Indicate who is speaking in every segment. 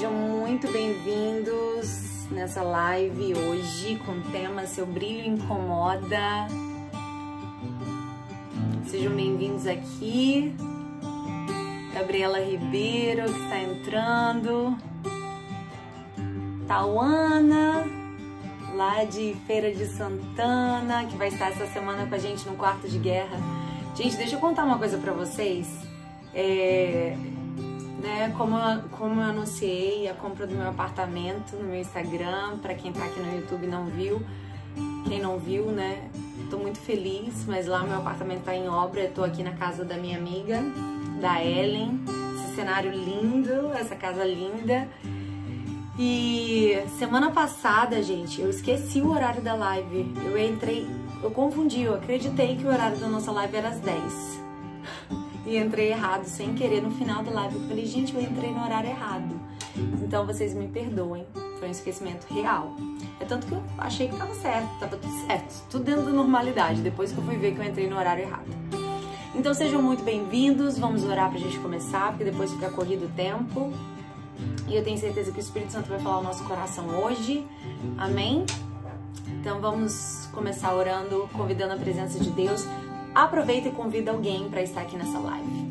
Speaker 1: Sejam muito bem-vindos nessa live hoje com o tema Seu Brilho Incomoda. Sejam bem-vindos aqui. Gabriela Ribeiro que está entrando. Tauana, lá de Feira de Santana, que vai estar essa semana com a gente no quarto de guerra. Gente, deixa eu contar uma coisa para vocês. É, né, como, eu, como eu anunciei a compra do meu apartamento no meu Instagram, para quem tá aqui no YouTube não viu, quem não viu, né, tô muito feliz, mas lá meu apartamento tá em obra, eu tô aqui na casa da minha amiga, da Ellen, esse cenário lindo, essa casa linda. E semana passada, gente, eu esqueci o horário da live. Eu entrei, eu confundi, eu acreditei que o horário da nossa live era às 10 e entrei errado sem querer no final da live. Eu falei, gente, eu entrei no horário errado. Então vocês me perdoem, foi um esquecimento real. É tanto que eu achei que tava certo, tava tudo certo, tudo dentro da normalidade, depois que eu fui ver que eu entrei no horário errado. Então sejam muito bem-vindos, vamos orar pra gente começar, porque depois fica corrido o tempo. E eu tenho certeza que o Espírito Santo vai falar o nosso coração hoje. Amém? Então vamos começar orando, convidando a presença de Deus. Aproveita e convida alguém para estar aqui nessa live.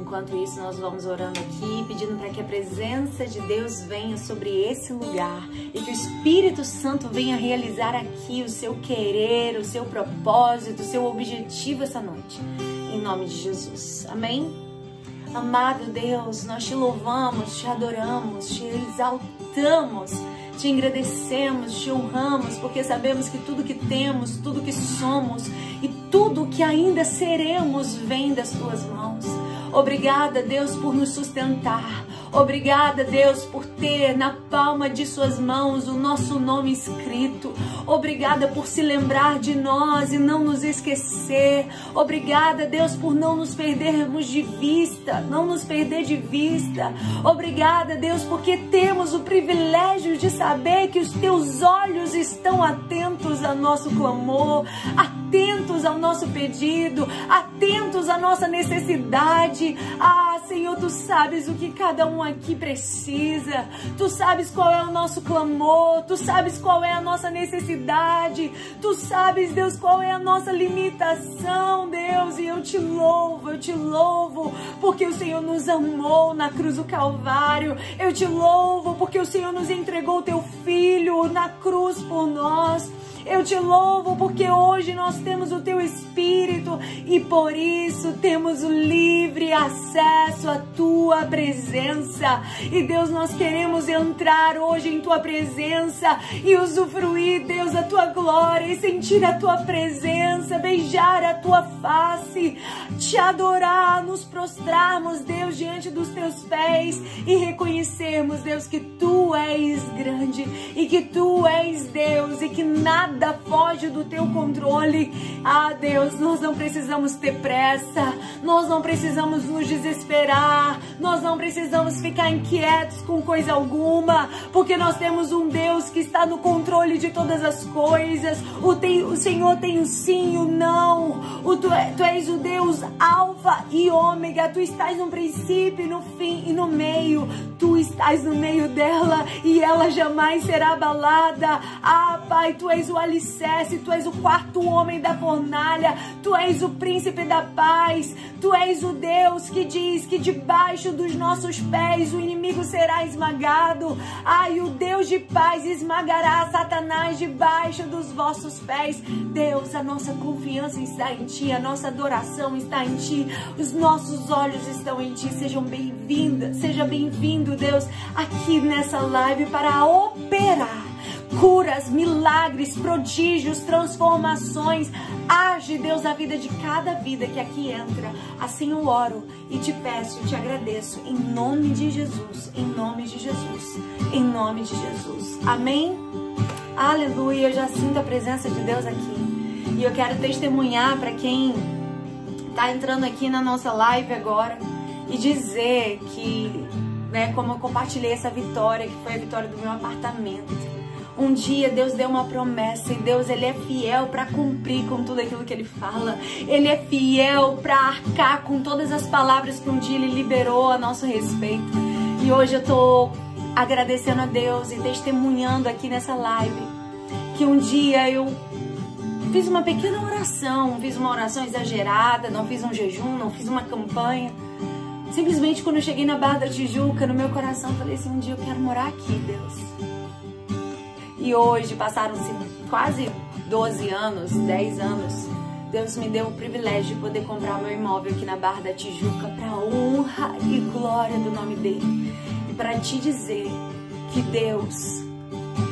Speaker 1: Enquanto isso, nós vamos orando aqui, pedindo para que a presença de Deus venha sobre esse lugar e que o Espírito Santo venha realizar aqui o seu querer, o seu propósito, o seu objetivo essa noite. Em nome de Jesus. Amém? Amado Deus, nós te louvamos, te adoramos, te exaltamos te agradecemos, te honramos, porque sabemos que tudo que temos, tudo que somos e tudo que ainda seremos vem das tuas mãos. Obrigada, Deus, por nos sustentar. Obrigada, Deus, por ter na palma de Suas mãos o nosso nome escrito. Obrigada por se lembrar de nós e não nos esquecer. Obrigada, Deus, por não nos perdermos de vista, não nos perder de vista. Obrigada, Deus, porque temos o privilégio de saber que os Teus olhos estão atentos ao nosso clamor, atentos ao nosso pedido, atentos à nossa necessidade. Ah, Senhor, Tu sabes o que cada um aqui precisa. Tu sabes qual é o nosso clamor, tu sabes qual é a nossa necessidade, tu sabes, Deus, qual é a nossa limitação, Deus, e eu te louvo, eu te louvo, porque o Senhor nos amou na cruz do Calvário. Eu te louvo porque o Senhor nos entregou o teu filho na cruz por nós. Eu te louvo porque hoje nós temos o teu Espírito e por isso temos o livre acesso à tua presença. E Deus, nós queremos entrar hoje em tua presença e usufruir, Deus, a tua glória e sentir a tua presença, beijar a tua face, te adorar, nos prostrarmos, Deus, diante dos teus pés e reconhecermos, Deus, que tu és grande e que tu és Deus e que nada nada foge do teu controle. Ah, Deus, nós não precisamos ter pressa, nós não precisamos nos desesperar, nós não precisamos ficar inquietos com coisa alguma, porque nós temos um Deus que está no controle de todas as coisas. O, tem, o Senhor tem o sim o não. O, tu, é, tu és o Deus alfa e ômega, tu estás no princípio, no fim e no meio. Tu estás no meio dela e ela jamais será abalada. Ah, Pai, tu és o alicerce, tu és o quarto homem da fornalha, tu és o príncipe da paz, tu és o Deus que diz que debaixo dos nossos pés o inimigo será esmagado. Ai, o Deus de paz esmagará Satanás debaixo dos vossos pés. Deus, a nossa confiança está em ti, a nossa adoração está em ti, os nossos olhos estão em ti. Sejam bem-vindas, seja bem-vindo, Deus, aqui nessa live para operar curas, milagres, prodígios, transformações. Age, Deus, a vida de cada vida que aqui entra. Assim eu oro e te peço, te agradeço, em nome de Jesus, em nome de Jesus, em nome de Jesus. Amém? Aleluia, eu já sinto a presença de Deus aqui. E eu quero testemunhar para quem está entrando aqui na nossa live agora e dizer que, né, como eu compartilhei essa vitória, que foi a vitória do meu apartamento um dia Deus deu uma promessa e Deus ele é fiel para cumprir com tudo aquilo que ele fala. Ele é fiel para arcar com todas as palavras que um dia ele liberou a nosso respeito. E hoje eu tô agradecendo a Deus e testemunhando aqui nessa live que um dia eu fiz uma pequena oração, fiz uma oração exagerada, não fiz um jejum, não fiz uma campanha. Simplesmente quando eu cheguei na Barra da Tijuca, no meu coração, falei assim: um dia eu quero morar aqui, Deus. E hoje passaram-se quase 12 anos, 10 anos. Deus me deu o privilégio de poder comprar meu imóvel aqui na Barra da Tijuca para honra e glória do nome dele. E para te dizer que Deus,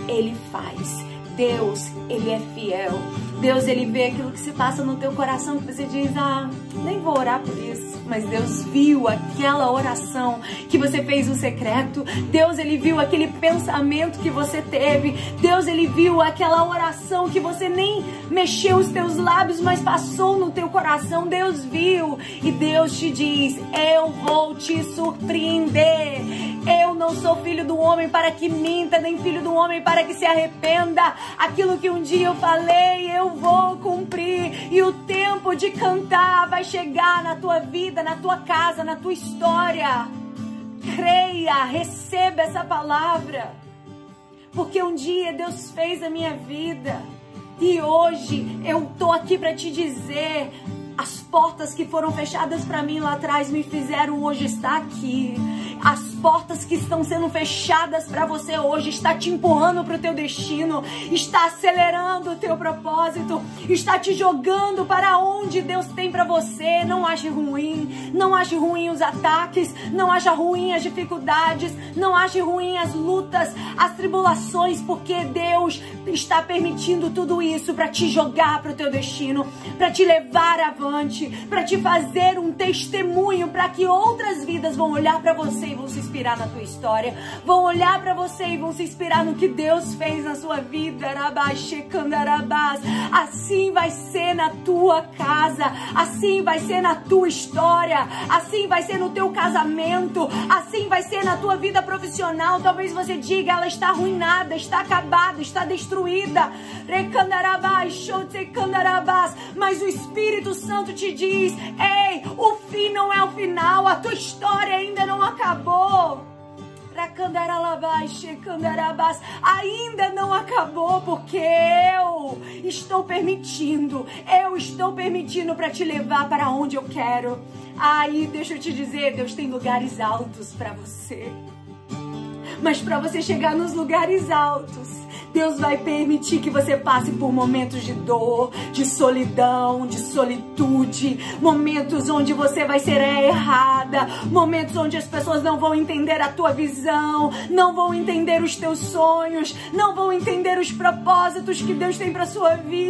Speaker 1: ele faz. Deus, ele é fiel. Deus, ele vê aquilo que se passa no teu coração que você diz: "Ah, nem vou orar por isso" mas Deus viu aquela oração que você fez no secreto. Deus ele viu aquele pensamento que você teve. Deus ele viu aquela oração que você nem mexeu os teus lábios, mas passou no teu coração. Deus viu e Deus te diz: "Eu vou te surpreender. Eu não sou filho do homem para que minta, nem filho do homem para que se arrependa. Aquilo que um dia eu falei, eu vou cumprir. E o tempo de cantar vai chegar na tua vida, na tua casa, na tua história. Creia, receba essa palavra. Porque um dia Deus fez a minha vida. E hoje eu tô aqui para te dizer, as portas que foram fechadas para mim lá atrás me fizeram hoje estar aqui. As portas que estão sendo fechadas para você hoje está te empurrando para o teu destino, está acelerando o teu propósito, está te jogando para onde Deus tem para você. Não ache ruim, não ache ruim os ataques, não ache ruim as dificuldades, não ache ruim as lutas, as tribulações, porque Deus está permitindo tudo isso para te jogar para o teu destino, para te levar avante, para te fazer um testemunho, para que outras vidas vão olhar para você e vão se inspirar na tua história, vão olhar para você e vão se inspirar no que Deus fez na sua vida. Assim vai ser na tua casa, assim vai ser na tua história, assim vai ser no teu casamento, assim vai ser na tua vida profissional. Talvez você diga, ela está arruinada, está acabada, está destruída. Mas o Espírito Santo te diz: ei, o fim não é o final, a tua história ainda não acabou. Ainda não acabou porque eu estou permitindo, eu estou permitindo para te levar para onde eu quero. Aí, deixa eu te dizer, Deus tem lugares altos para você. Mas para você chegar nos lugares altos, Deus vai permitir que você passe por momentos de dor, de solidão, de solitude, momentos onde você vai ser errada, momentos onde as pessoas não vão entender a tua visão, não vão entender os teus sonhos, não vão entender os propósitos que Deus tem para sua vida.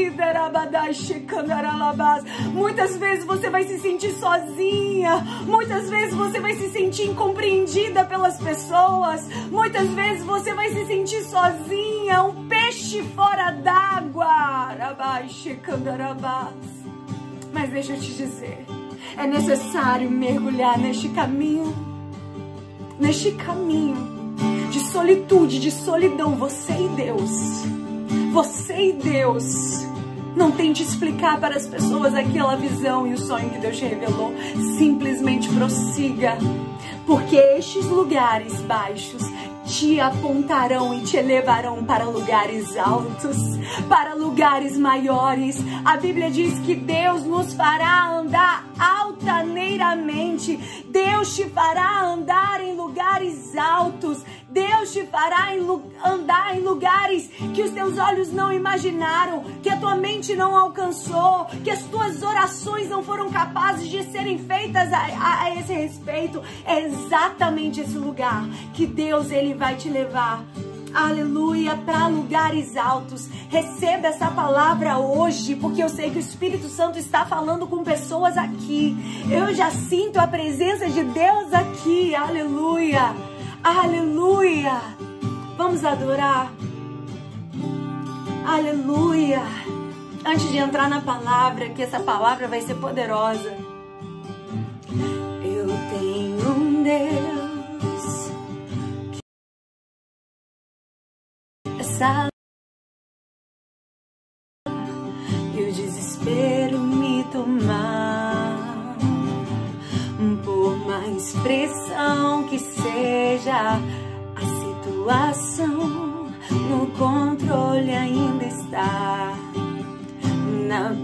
Speaker 1: Muitas vezes você vai se sentir sozinha, muitas vezes você vai se sentir incompreendida pelas pessoas, muitas vezes você vai se sentir sozinha, um peixe fora d'água. Mas deixa eu te dizer, é necessário mergulhar neste caminho, neste caminho de solitude, de solidão, você e Deus. Você e Deus. Não tente explicar para as pessoas aquela visão e o sonho que Deus te revelou. Simplesmente prossiga. Porque estes lugares baixos te apontarão e te elevarão para lugares altos, para lugares maiores. A Bíblia diz que Deus nos fará andar altaneiramente, Deus te fará andar em lugares altos, Deus te fará em, andar em lugares que os teus olhos não imaginaram, que a tua mente não alcançou, que as tuas orações não foram capazes de serem feitas a, a, a esse respeito. É exatamente esse lugar que Deus ele vai te levar aleluia, para lugares altos. Receba essa palavra hoje, porque eu sei que o Espírito Santo está falando com pessoas aqui. Eu já sinto a presença de Deus aqui, aleluia. Aleluia! Vamos adorar. Aleluia! Antes de entrar na palavra, que essa palavra vai ser poderosa. Eu tenho um Deus. Essa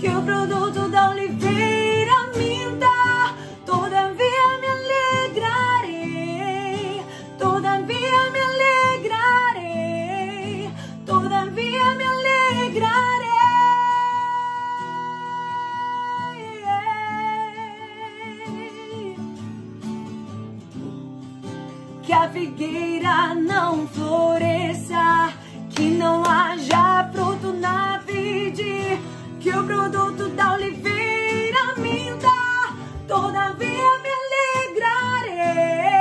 Speaker 1: Que o produto da oliveira minta, todavia me alegrarei, todavia me alegrarei, todavia me alegrarei. Que a figueira não floresça, que não haja fruto na que o produto da oliveira minta, todavia me alegrarei,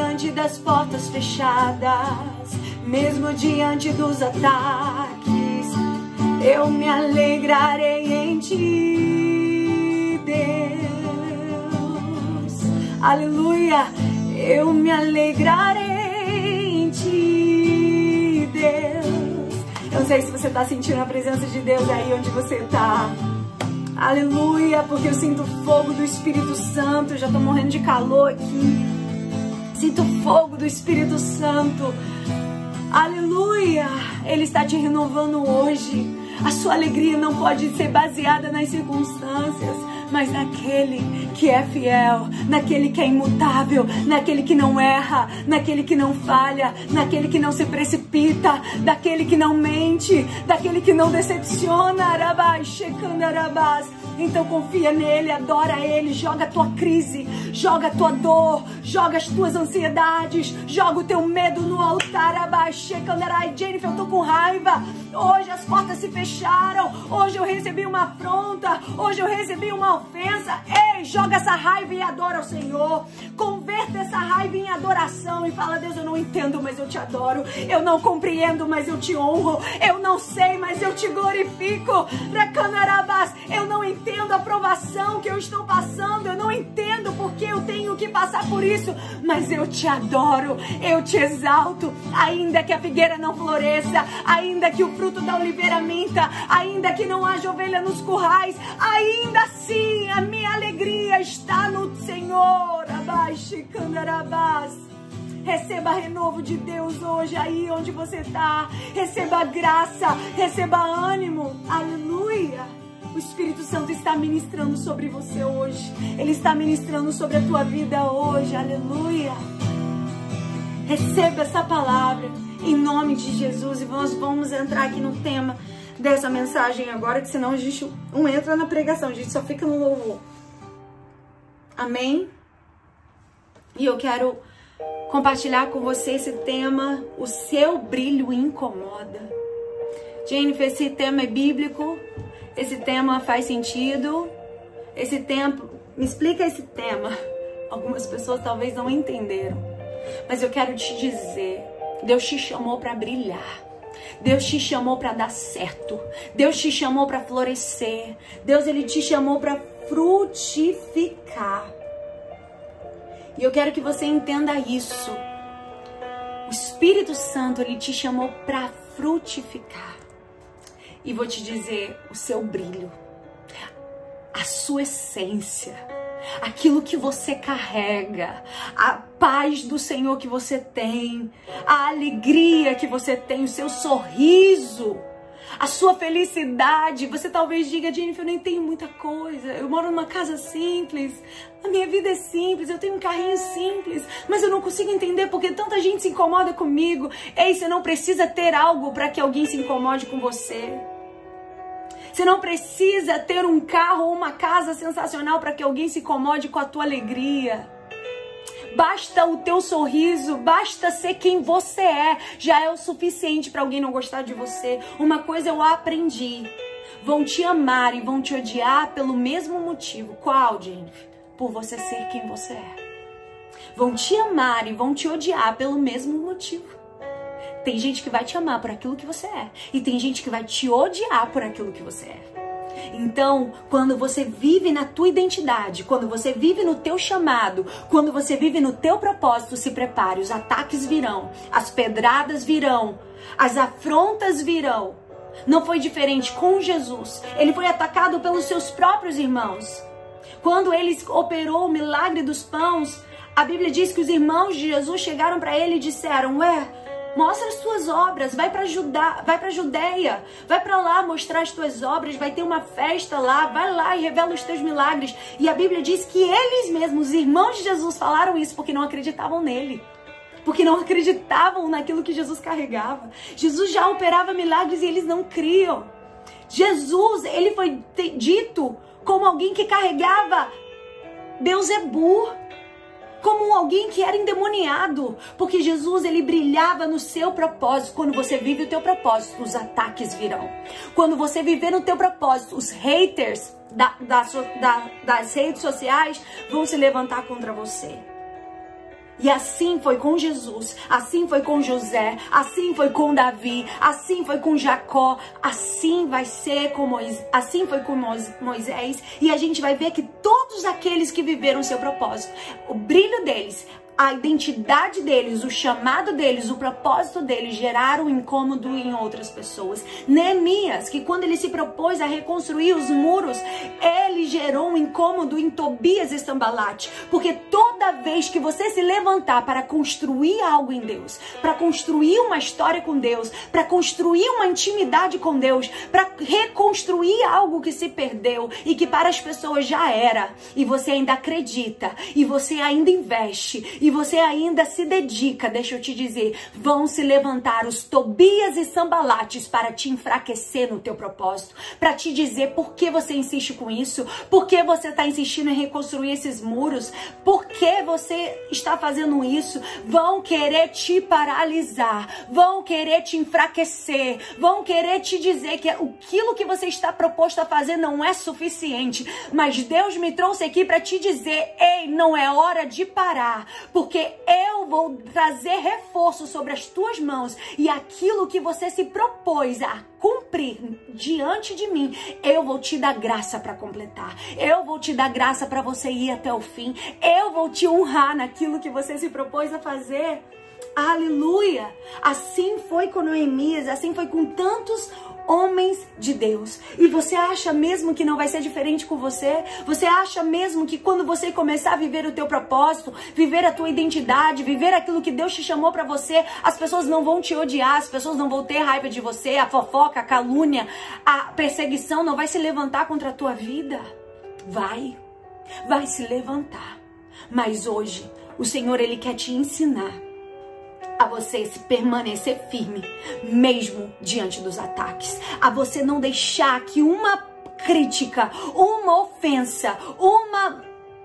Speaker 1: diante das portas fechadas, mesmo diante dos ataques, eu me alegrarei em ti, Deus. Aleluia, eu me alegrarei em ti, Deus. Eu não sei se você está sentindo a presença de Deus aí onde você está. Aleluia, porque eu sinto o fogo do Espírito Santo. Eu já estou morrendo de calor aqui. Sinto o fogo do Espírito Santo. Aleluia! Ele está te renovando hoje. A sua alegria não pode ser baseada nas circunstâncias, mas naquele que é fiel, naquele que é imutável, naquele que não erra, naquele que não falha, naquele que não se precipita, daquele que não mente, daquele que não decepciona. Arabás, checando arabás. Então confia nele, adora ele, joga a tua crise, joga a tua dor, joga as tuas ansiedades, joga o teu medo no altar. Abaixê, Canderai, Jennifer, eu tô com raiva. Hoje as portas se fecharam, hoje eu recebi uma afronta, hoje eu recebi uma ofensa. Ei, joga essa raiva e adora o Senhor. Converta essa raiva em adoração e fala: Deus, eu não entendo, mas eu te adoro. Eu não compreendo, mas eu te honro. Eu não sei, mas eu te glorifico. Racanarabás, eu não entendo a provação que eu estou passando. Eu não entendo porque eu tenho que passar por isso, mas eu te adoro. Eu te exalto. Ainda que a figueira não floresça, ainda que o fruto da oliveira minta, ainda que não haja ovelha nos currais, ainda assim a minha alegria está no Senhor. Abaixo, candarabás. Receba renovo de Deus hoje, aí onde você está. Receba graça, receba ânimo. Aleluia. O Espírito Santo está ministrando sobre você hoje. Ele está ministrando sobre a tua vida hoje. Aleluia. Receba essa palavra em nome de Jesus e nós vamos entrar aqui no tema dessa mensagem agora, que senão a gente não entra na pregação, a gente só fica no louvor. Amém? E eu quero compartilhar com você esse tema, o seu brilho incomoda. Jennifer, esse tema é bíblico, esse tema faz sentido, esse tempo, me explica esse tema. Algumas pessoas talvez não entenderam, mas eu quero te dizer, Deus te chamou para brilhar. Deus te chamou para dar certo. Deus te chamou para florescer. Deus ele te chamou para frutificar. E eu quero que você entenda isso. O Espírito Santo ele te chamou para frutificar. E vou te dizer, o seu brilho, a sua essência, aquilo que você carrega, a paz do Senhor que você tem, a alegria que você tem, o seu sorriso, a sua felicidade. Você talvez diga, Jennifer, eu nem tenho muita coisa, eu moro numa casa simples, a minha vida é simples, eu tenho um carrinho simples, mas eu não consigo entender porque tanta gente se incomoda comigo. Ei, você não precisa ter algo para que alguém se incomode com você. Você não precisa ter um carro ou uma casa sensacional para que alguém se incomode com a tua alegria. Basta o teu sorriso, basta ser quem você é, já é o suficiente para alguém não gostar de você. Uma coisa eu aprendi: vão te amar e vão te odiar pelo mesmo motivo. Qual, Jennifer? Por você ser quem você é. Vão te amar e vão te odiar pelo mesmo motivo. Tem gente que vai te amar por aquilo que você é. E tem gente que vai te odiar por aquilo que você é. Então, quando você vive na tua identidade, quando você vive no teu chamado, quando você vive no teu propósito, se prepare, os ataques virão, as pedradas virão, as afrontas virão. Não foi diferente com Jesus. Ele foi atacado pelos seus próprios irmãos. Quando ele operou o milagre dos pães, a Bíblia diz que os irmãos de Jesus chegaram para ele e disseram: Ué, Mostra as tuas obras, vai para Judá, vai para Judeia, vai para lá mostrar as tuas obras, vai ter uma festa lá, vai lá e revela os teus milagres. E a Bíblia diz que eles mesmos, os irmãos de Jesus, falaram isso porque não acreditavam nele. Porque não acreditavam naquilo que Jesus carregava. Jesus já operava milagres e eles não criam. Jesus, ele foi dito como alguém que carregava Deus burro como alguém que era endemoniado, porque Jesus ele brilhava no seu propósito. Quando você vive o teu propósito, os ataques virão. Quando você viver no teu propósito, os haters da, da, da, das redes sociais vão se levantar contra você. E assim foi com Jesus, assim foi com José, assim foi com Davi, assim foi com Jacó, assim vai ser com Moisés, assim foi com Moisés, e a gente vai ver que todos aqueles que viveram o seu propósito, o brilho deles, a identidade deles, o chamado deles, o propósito deles geraram incômodo em outras pessoas. Neemias, que quando ele se propôs a reconstruir os muros, ele gerou um incômodo em Tobias e Sambalate, porque toda vez que você se levantar para construir algo em Deus, para construir uma história com Deus, para construir uma intimidade com Deus, para reconstruir algo que se perdeu e que para as pessoas já era, e você ainda acredita, e você ainda investe, e você ainda se dedica, deixa eu te dizer, vão se levantar os Tobias e Sambalates para te enfraquecer no teu propósito, para te dizer por que você insiste com isso, por que você está insistindo em reconstruir esses muros, por que você está fazendo isso, vão querer te paralisar, vão querer te enfraquecer, vão querer te dizer que aquilo que você está proposto a fazer não é suficiente, mas Deus me trouxe aqui para te dizer, ei, não é hora de parar, porque eu vou trazer reforço sobre as tuas mãos e aquilo que você se propôs a cumprir diante de mim, eu vou te dar graça para completar. Eu vou te dar graça para você ir até o fim. Eu vou te honrar naquilo que você se propôs a fazer. Aleluia! Assim foi com Noemias, assim foi com tantos homens de Deus. E você acha mesmo que não vai ser diferente com você? Você acha mesmo que quando você começar a viver o teu propósito, viver a tua identidade, viver aquilo que Deus te chamou para você, as pessoas não vão te odiar, as pessoas não vão ter raiva de você, a fofoca, a calúnia, a perseguição não vai se levantar contra a tua vida? Vai. Vai se levantar. Mas hoje, o Senhor ele quer te ensinar a você se permanecer firme, mesmo diante dos ataques, a você não deixar que uma crítica, uma ofensa, uma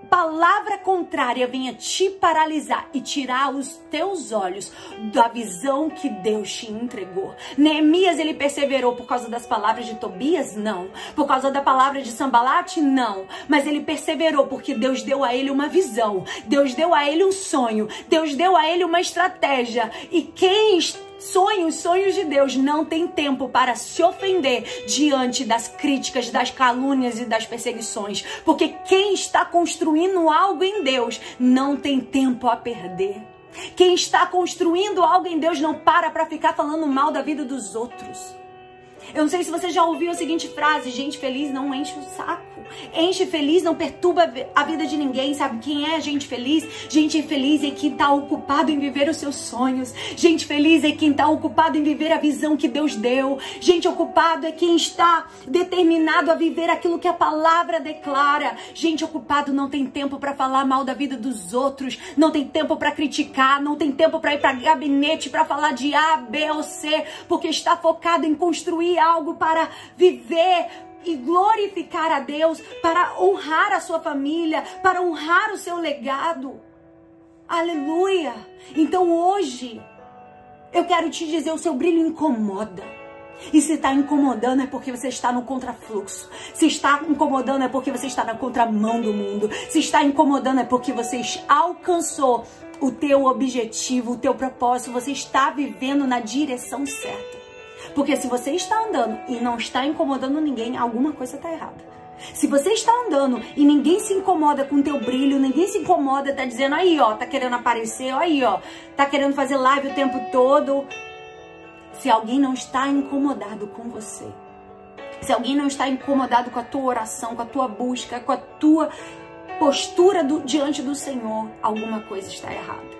Speaker 1: palavra contrária venha te paralisar e tirar os teus olhos da visão que Deus te entregou. Neemias ele perseverou por causa das palavras de Tobias? Não. Por causa da palavra de Sambalate? Não. Mas ele perseverou porque Deus deu a ele uma visão. Deus deu a ele um sonho. Deus deu a ele uma estratégia. E quem está Sonhos, sonhos de Deus não tem tempo para se ofender diante das críticas, das calúnias e das perseguições, porque quem está construindo algo em Deus não tem tempo a perder. Quem está construindo algo em Deus não para para ficar falando mal da vida dos outros. Eu não sei se você já ouviu a seguinte frase: gente feliz não enche o saco. Enche feliz não perturba a vida de ninguém. Sabe quem é gente feliz? Gente feliz é quem está ocupado em viver os seus sonhos. Gente feliz é quem está ocupado em viver a visão que Deus deu. Gente ocupado é quem está determinado a viver aquilo que a palavra declara. Gente ocupado não tem tempo para falar mal da vida dos outros, não tem tempo para criticar, não tem tempo para ir para gabinete para falar de A, B ou C, porque está focado em construir algo para viver e glorificar a Deus, para honrar a sua família, para honrar o seu legado. Aleluia! Então hoje eu quero te dizer: o seu brilho incomoda. E se está incomodando é porque você está no contrafluxo. Se está incomodando é porque você está na contramão do mundo. Se está incomodando é porque você alcançou o teu objetivo, o teu propósito. Você está vivendo na direção certa. Porque se você está andando e não está incomodando ninguém, alguma coisa está errada. Se você está andando e ninguém se incomoda com o teu brilho, ninguém se incomoda, tá dizendo aí, ó, tá querendo aparecer, aí, ó, tá querendo fazer live o tempo todo. Se alguém não está incomodado com você, se alguém não está incomodado com a tua oração, com a tua busca, com a tua postura do, diante do Senhor, alguma coisa está errada.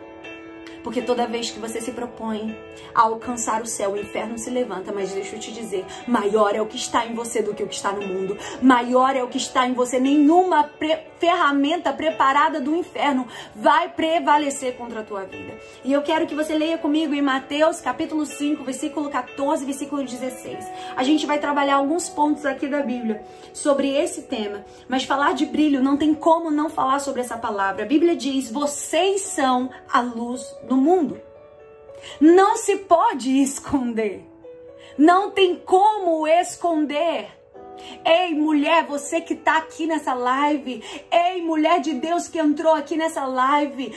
Speaker 1: Porque toda vez que você se propõe a alcançar o céu, o inferno se levanta. Mas deixa eu te dizer: maior é o que está em você do que o que está no mundo. Maior é o que está em você. Nenhuma pre ferramenta preparada do inferno vai prevalecer contra a tua vida. E eu quero que você leia comigo em Mateus capítulo 5, versículo 14, versículo 16. A gente vai trabalhar alguns pontos aqui da Bíblia sobre esse tema. Mas falar de brilho não tem como não falar sobre essa palavra. A Bíblia diz: vocês são a luz do do mundo. Não se pode esconder. Não tem como esconder. Ei, mulher, você que está aqui nessa live. Ei, mulher de Deus que entrou aqui nessa live.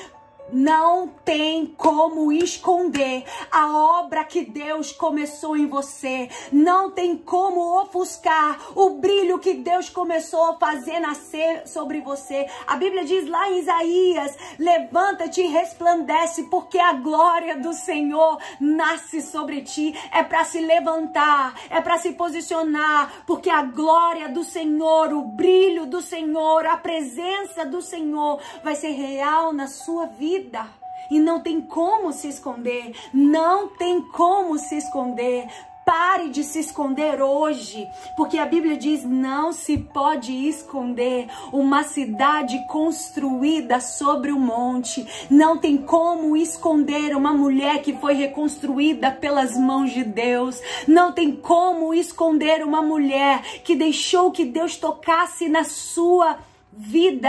Speaker 1: Não tem como esconder a obra que Deus começou em você. Não tem como ofuscar o brilho que Deus começou a fazer nascer sobre você. A Bíblia diz lá em Isaías: Levanta-te e resplandece, porque a glória do Senhor nasce sobre ti. É para se levantar, é para se posicionar, porque a glória do Senhor, o brilho do Senhor, a presença do Senhor vai ser real na sua vida vida. E não tem como se esconder, não tem como se esconder. Pare de se esconder hoje, porque a Bíblia diz: não se pode esconder uma cidade construída sobre o um monte. Não tem como esconder uma mulher que foi reconstruída pelas mãos de Deus. Não tem como esconder uma mulher que deixou que Deus tocasse na sua vida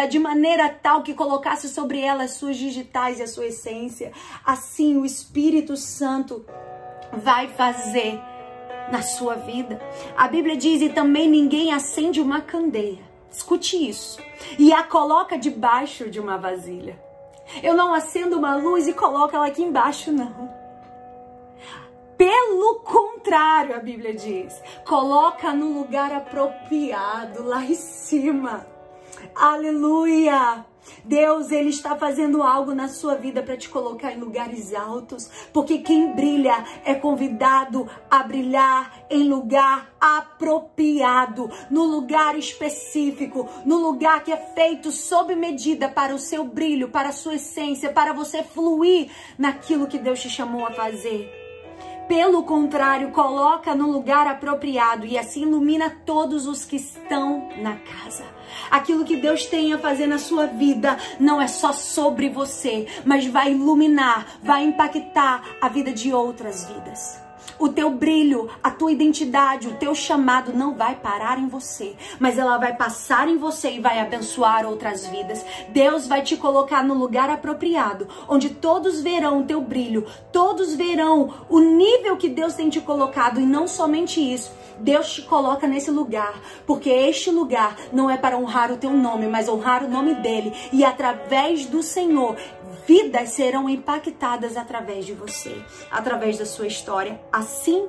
Speaker 1: de maneira tal que colocasse sobre ela as suas digitais e a sua essência. Assim o Espírito Santo vai fazer na sua vida. A Bíblia diz: e também ninguém acende uma candeia. Escute isso. E a coloca debaixo de uma vasilha. Eu não acendo uma luz e coloco ela aqui embaixo, não. Pelo contrário, a Bíblia diz: coloca no lugar apropriado, lá em cima. Aleluia! Deus, Ele está fazendo algo na sua vida para te colocar em lugares altos, porque quem brilha é convidado a brilhar em lugar apropriado, no lugar específico, no lugar que é feito sob medida para o seu brilho, para a sua essência, para você fluir naquilo que Deus te chamou a fazer. Pelo contrário, coloca no lugar apropriado e assim ilumina todos os que estão na casa. Aquilo que Deus tem a fazer na sua vida não é só sobre você, mas vai iluminar, vai impactar a vida de outras vidas. O teu brilho, a tua identidade, o teu chamado não vai parar em você, mas ela vai passar em você e vai abençoar outras vidas. Deus vai te colocar no lugar apropriado, onde todos verão o teu brilho, todos verão o nível que Deus tem te colocado e não somente isso. Deus te coloca nesse lugar, porque este lugar não é para honrar o teu nome, mas honrar o nome dele. E através do Senhor, vidas serão impactadas através de você, através da sua história. Assim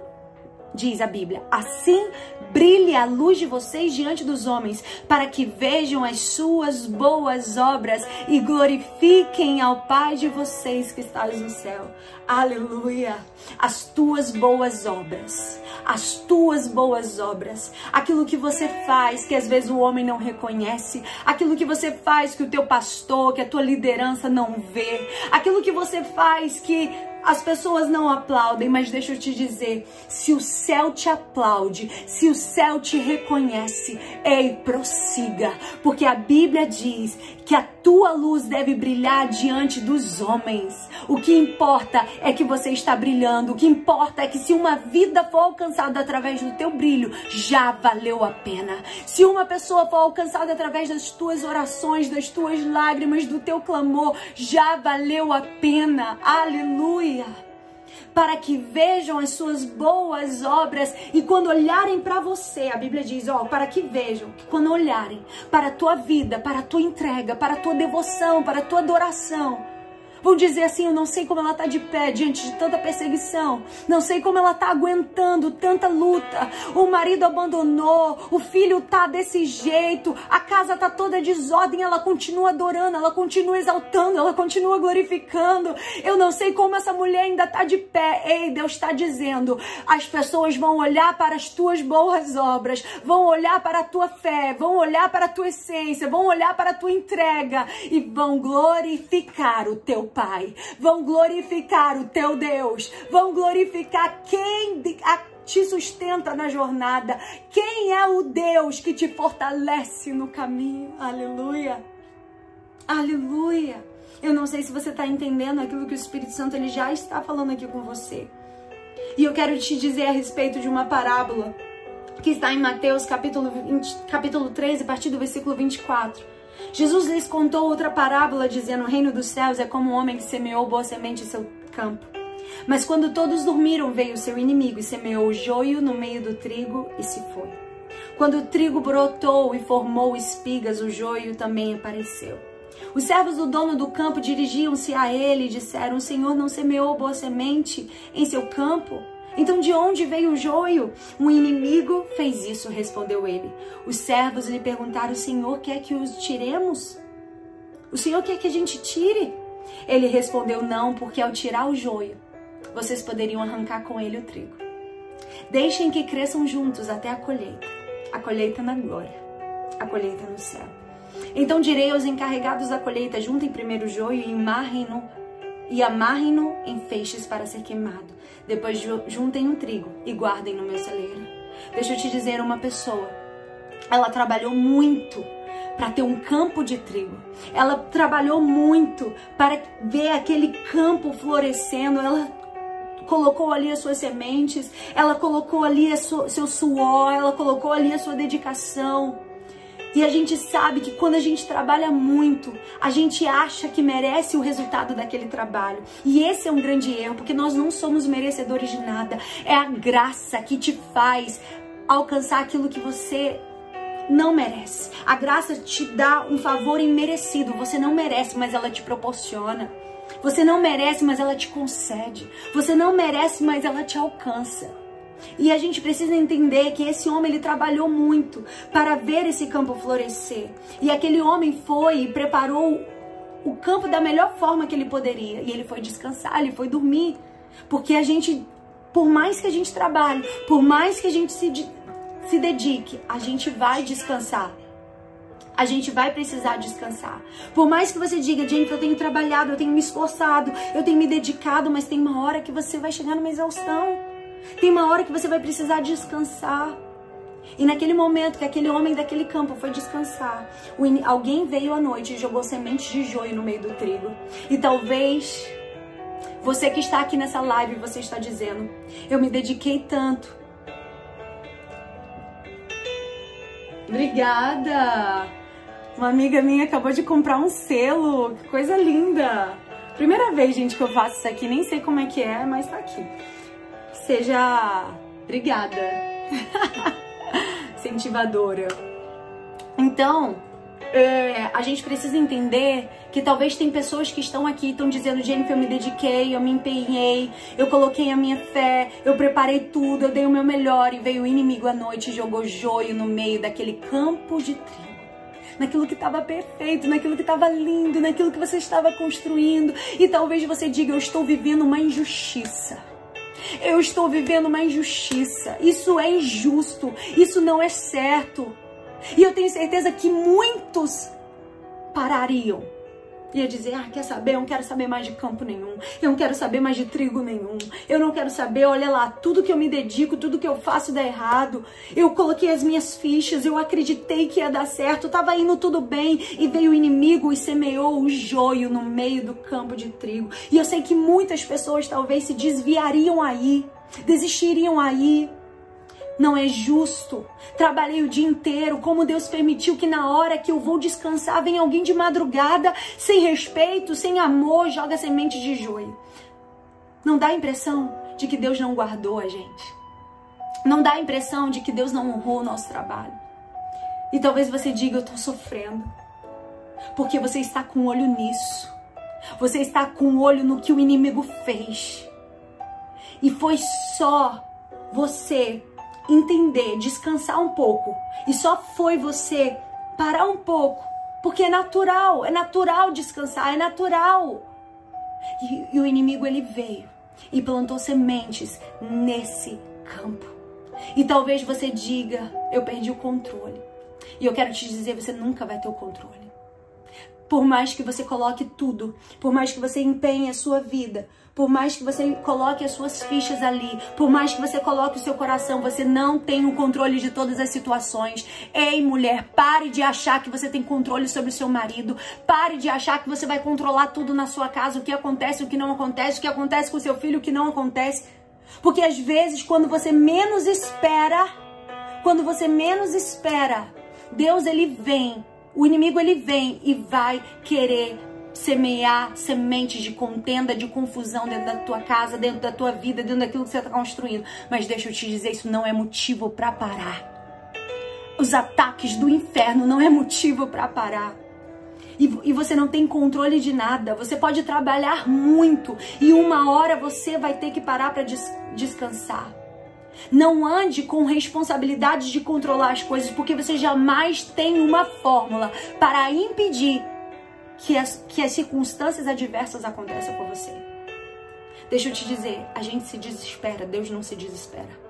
Speaker 1: diz a Bíblia. Assim brilhe a luz de vocês diante dos homens, para que vejam as suas boas obras e glorifiquem ao Pai de vocês que está no céu. Aleluia! As tuas boas obras, as tuas boas obras, aquilo que você faz que às vezes o homem não reconhece, aquilo que você faz que o teu pastor, que a tua liderança não vê, aquilo que você faz que as pessoas não aplaudem, mas deixa eu te dizer: se o céu te aplaude, se o céu te reconhece, ei, prossiga, porque a Bíblia diz que a tua luz deve brilhar diante dos homens. O que importa é que você está brilhando, o que importa é que se uma vida for alcançada através do teu brilho, já valeu a pena. Se uma pessoa for alcançada através das tuas orações, das tuas lágrimas, do teu clamor, já valeu a pena. Aleluia para que vejam as suas boas obras. E quando olharem para você, a Bíblia diz, ó, para que vejam, que quando olharem para a tua vida, para a tua entrega, para a tua devoção, para a tua adoração, Vão dizer assim: eu não sei como ela está de pé diante de tanta perseguição, não sei como ela está aguentando tanta luta. O marido abandonou, o filho está desse jeito, a casa está toda desordem. Ela continua adorando, ela continua exaltando, ela continua glorificando. Eu não sei como essa mulher ainda está de pé. Ei, Deus está dizendo: as pessoas vão olhar para as tuas boas obras, vão olhar para a tua fé, vão olhar para a tua essência, vão olhar para a tua entrega e vão glorificar o teu Pai, vão glorificar o teu Deus, vão glorificar quem te sustenta na jornada, quem é o Deus que te fortalece no caminho. Aleluia. Aleluia. Eu não sei se você está entendendo aquilo que o Espírito Santo ele já está falando aqui com você. E eu quero te dizer a respeito de uma parábola que está em Mateus capítulo, 20, capítulo 13, a partir do versículo 24. Jesus lhes contou outra parábola, dizendo: O reino dos céus é como um homem que semeou boa semente em seu campo. Mas quando todos dormiram, veio o seu inimigo e semeou o joio no meio do trigo e se foi. Quando o trigo brotou e formou espigas, o joio também apareceu. Os servos do dono do campo dirigiam-se a ele e disseram: O Senhor não semeou boa semente em seu campo? Então de onde veio o joio? Um inimigo fez isso, respondeu ele. Os servos lhe perguntaram: O Senhor quer que os tiremos? O Senhor quer que a gente tire? Ele respondeu: Não, porque ao tirar o joio, vocês poderiam arrancar com ele o trigo. Deixem que cresçam juntos até a colheita. A colheita na glória, a colheita no céu. Então direi aos encarregados da colheita: juntem primeiro o joio e amarrem-no e amarrem-no em feixes para ser queimado. Depois juntem um trigo e guardem no meu celeiro. Deixa eu te dizer, uma pessoa, ela trabalhou muito para ter um campo de trigo. Ela trabalhou muito para ver aquele campo florescendo. Ela colocou ali as suas sementes, ela colocou ali seu suor, ela colocou ali a sua dedicação. E a gente sabe que quando a gente trabalha muito, a gente acha que merece o resultado daquele trabalho. E esse é um grande erro, porque nós não somos merecedores de nada. É a graça que te faz alcançar aquilo que você não merece. A graça te dá um favor imerecido. Você não merece, mas ela te proporciona. Você não merece, mas ela te concede. Você não merece, mas ela te alcança. E a gente precisa entender que esse homem ele trabalhou muito para ver esse campo florescer. E aquele homem foi e preparou o campo da melhor forma que ele poderia. E ele foi descansar, ele foi dormir. Porque a gente, por mais que a gente trabalhe, por mais que a gente se, se dedique, a gente vai descansar. A gente vai precisar descansar. Por mais que você diga, Jennifer, eu tenho trabalhado, eu tenho me esforçado, eu tenho me dedicado, mas tem uma hora que você vai chegar numa exaustão. Tem uma hora que você vai precisar descansar. E naquele momento que aquele homem daquele campo foi descansar, alguém veio à noite e jogou sementes de joio no meio do trigo. E talvez você que está aqui nessa live, você está dizendo: Eu me dediquei tanto. Obrigada! Uma amiga minha acabou de comprar um selo. Que coisa linda! Primeira vez, gente, que eu faço isso aqui. Nem sei como é que é, mas tá aqui seja obrigada, incentivadora. Então, é, a gente precisa entender que talvez tem pessoas que estão aqui estão dizendo, Jennifer, eu me dediquei, eu me empenhei, eu coloquei a minha fé, eu preparei tudo, eu dei o meu melhor e veio o inimigo à noite e jogou joio no meio daquele campo de trigo. Naquilo que estava perfeito, naquilo que estava lindo, naquilo que você estava construindo. E talvez você diga, eu estou vivendo uma injustiça. Eu estou vivendo uma injustiça. Isso é injusto. Isso não é certo. E eu tenho certeza que muitos parariam ia dizer: Ah, quer saber? Eu não quero saber mais de campo nenhum. Eu não quero saber mais de trigo nenhum. Eu não quero saber, olha lá, tudo que eu me dedico, tudo que eu faço dá errado. Eu coloquei as minhas fichas, eu acreditei que ia dar certo, tava indo tudo bem. E veio o inimigo e semeou o joio no meio do campo de trigo. E eu sei que muitas pessoas talvez se desviariam aí, desistiriam aí não é justo. Trabalhei o dia inteiro, como Deus permitiu que na hora que eu vou descansar vem alguém de madrugada, sem respeito, sem amor, joga semente de joio. Não dá a impressão de que Deus não guardou a gente. Não dá a impressão de que Deus não honrou o nosso trabalho. E talvez você diga, eu estou sofrendo. Porque você está com o olho nisso. Você está com o olho no que o inimigo fez. E foi só você entender, descansar um pouco. E só foi você parar um pouco. Porque é natural, é natural descansar, é natural. E, e o inimigo ele veio e plantou sementes nesse campo. E talvez você diga: Eu perdi o controle. E eu quero te dizer: você nunca vai ter o controle. Por mais que você coloque tudo, por mais que você empenhe a sua vida, por mais que você coloque as suas fichas ali, por mais que você coloque o seu coração, você não tem o controle de todas as situações. Ei, mulher, pare de achar que você tem controle sobre o seu marido. Pare de achar que você vai controlar tudo na sua casa, o que acontece, o que não acontece, o que acontece com o seu filho, o que não acontece. Porque às vezes, quando você menos espera, quando você menos espera, Deus ele vem o inimigo ele vem e vai querer semear sementes de contenda, de confusão dentro da tua casa, dentro da tua vida, dentro daquilo que você está construindo. Mas deixa eu te dizer, isso não é motivo para parar. Os ataques do inferno não é motivo para parar. E, e, você não tem controle de nada. Você pode trabalhar muito e uma hora você vai ter que parar para des descansar. Não ande com responsabilidade de controlar as coisas, porque você jamais tem uma fórmula para impedir que as, que as circunstâncias adversas aconteçam com você. Deixa eu te dizer, a gente se desespera, Deus não se desespera.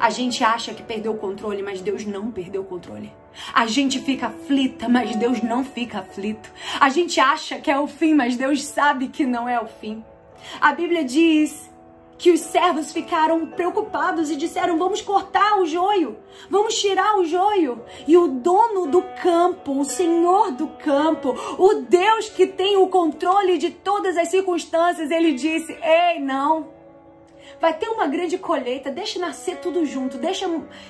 Speaker 1: A gente acha que perdeu o controle, mas Deus não perdeu o controle. A gente fica aflita, mas Deus não fica aflito. A gente acha que é o fim, mas Deus sabe que não é o fim. A Bíblia diz que os servos ficaram preocupados e disseram: Vamos cortar o joio, vamos tirar o joio. E o dono do campo, o senhor do campo, o Deus que tem o controle de todas as circunstâncias, ele disse: Ei, não. Vai ter uma grande colheita, deixa nascer tudo junto, deixa,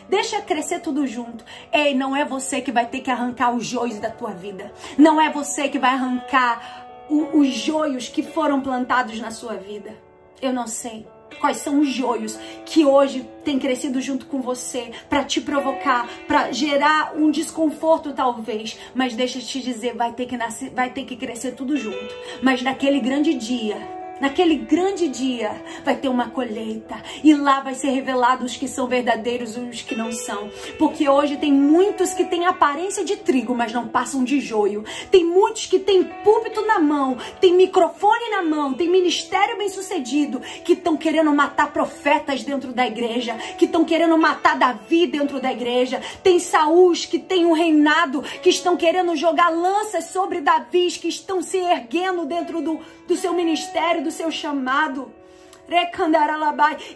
Speaker 1: deixa crescer tudo junto. Ei, não é você que vai ter que arrancar os joios da tua vida. Não é você que vai arrancar o, os joios que foram plantados na sua vida. Eu não sei quais são os joios que hoje tem crescido junto com você para te provocar, para gerar um desconforto talvez, mas deixa eu te dizer, vai ter que nascer, vai ter que crescer tudo junto. Mas naquele grande dia, Naquele grande dia vai ter uma colheita e lá vai ser revelado os que são verdadeiros e os que não são. Porque hoje tem muitos que têm aparência de trigo, mas não passam de joio. Tem muitos que têm púlpito na mão, tem microfone na mão, tem ministério bem sucedido, que estão querendo matar profetas dentro da igreja, que estão querendo matar Davi dentro da igreja. Tem Saús que tem um reinado, que estão querendo jogar lanças sobre Davi, que estão se erguendo dentro do, do seu ministério do seu chamado.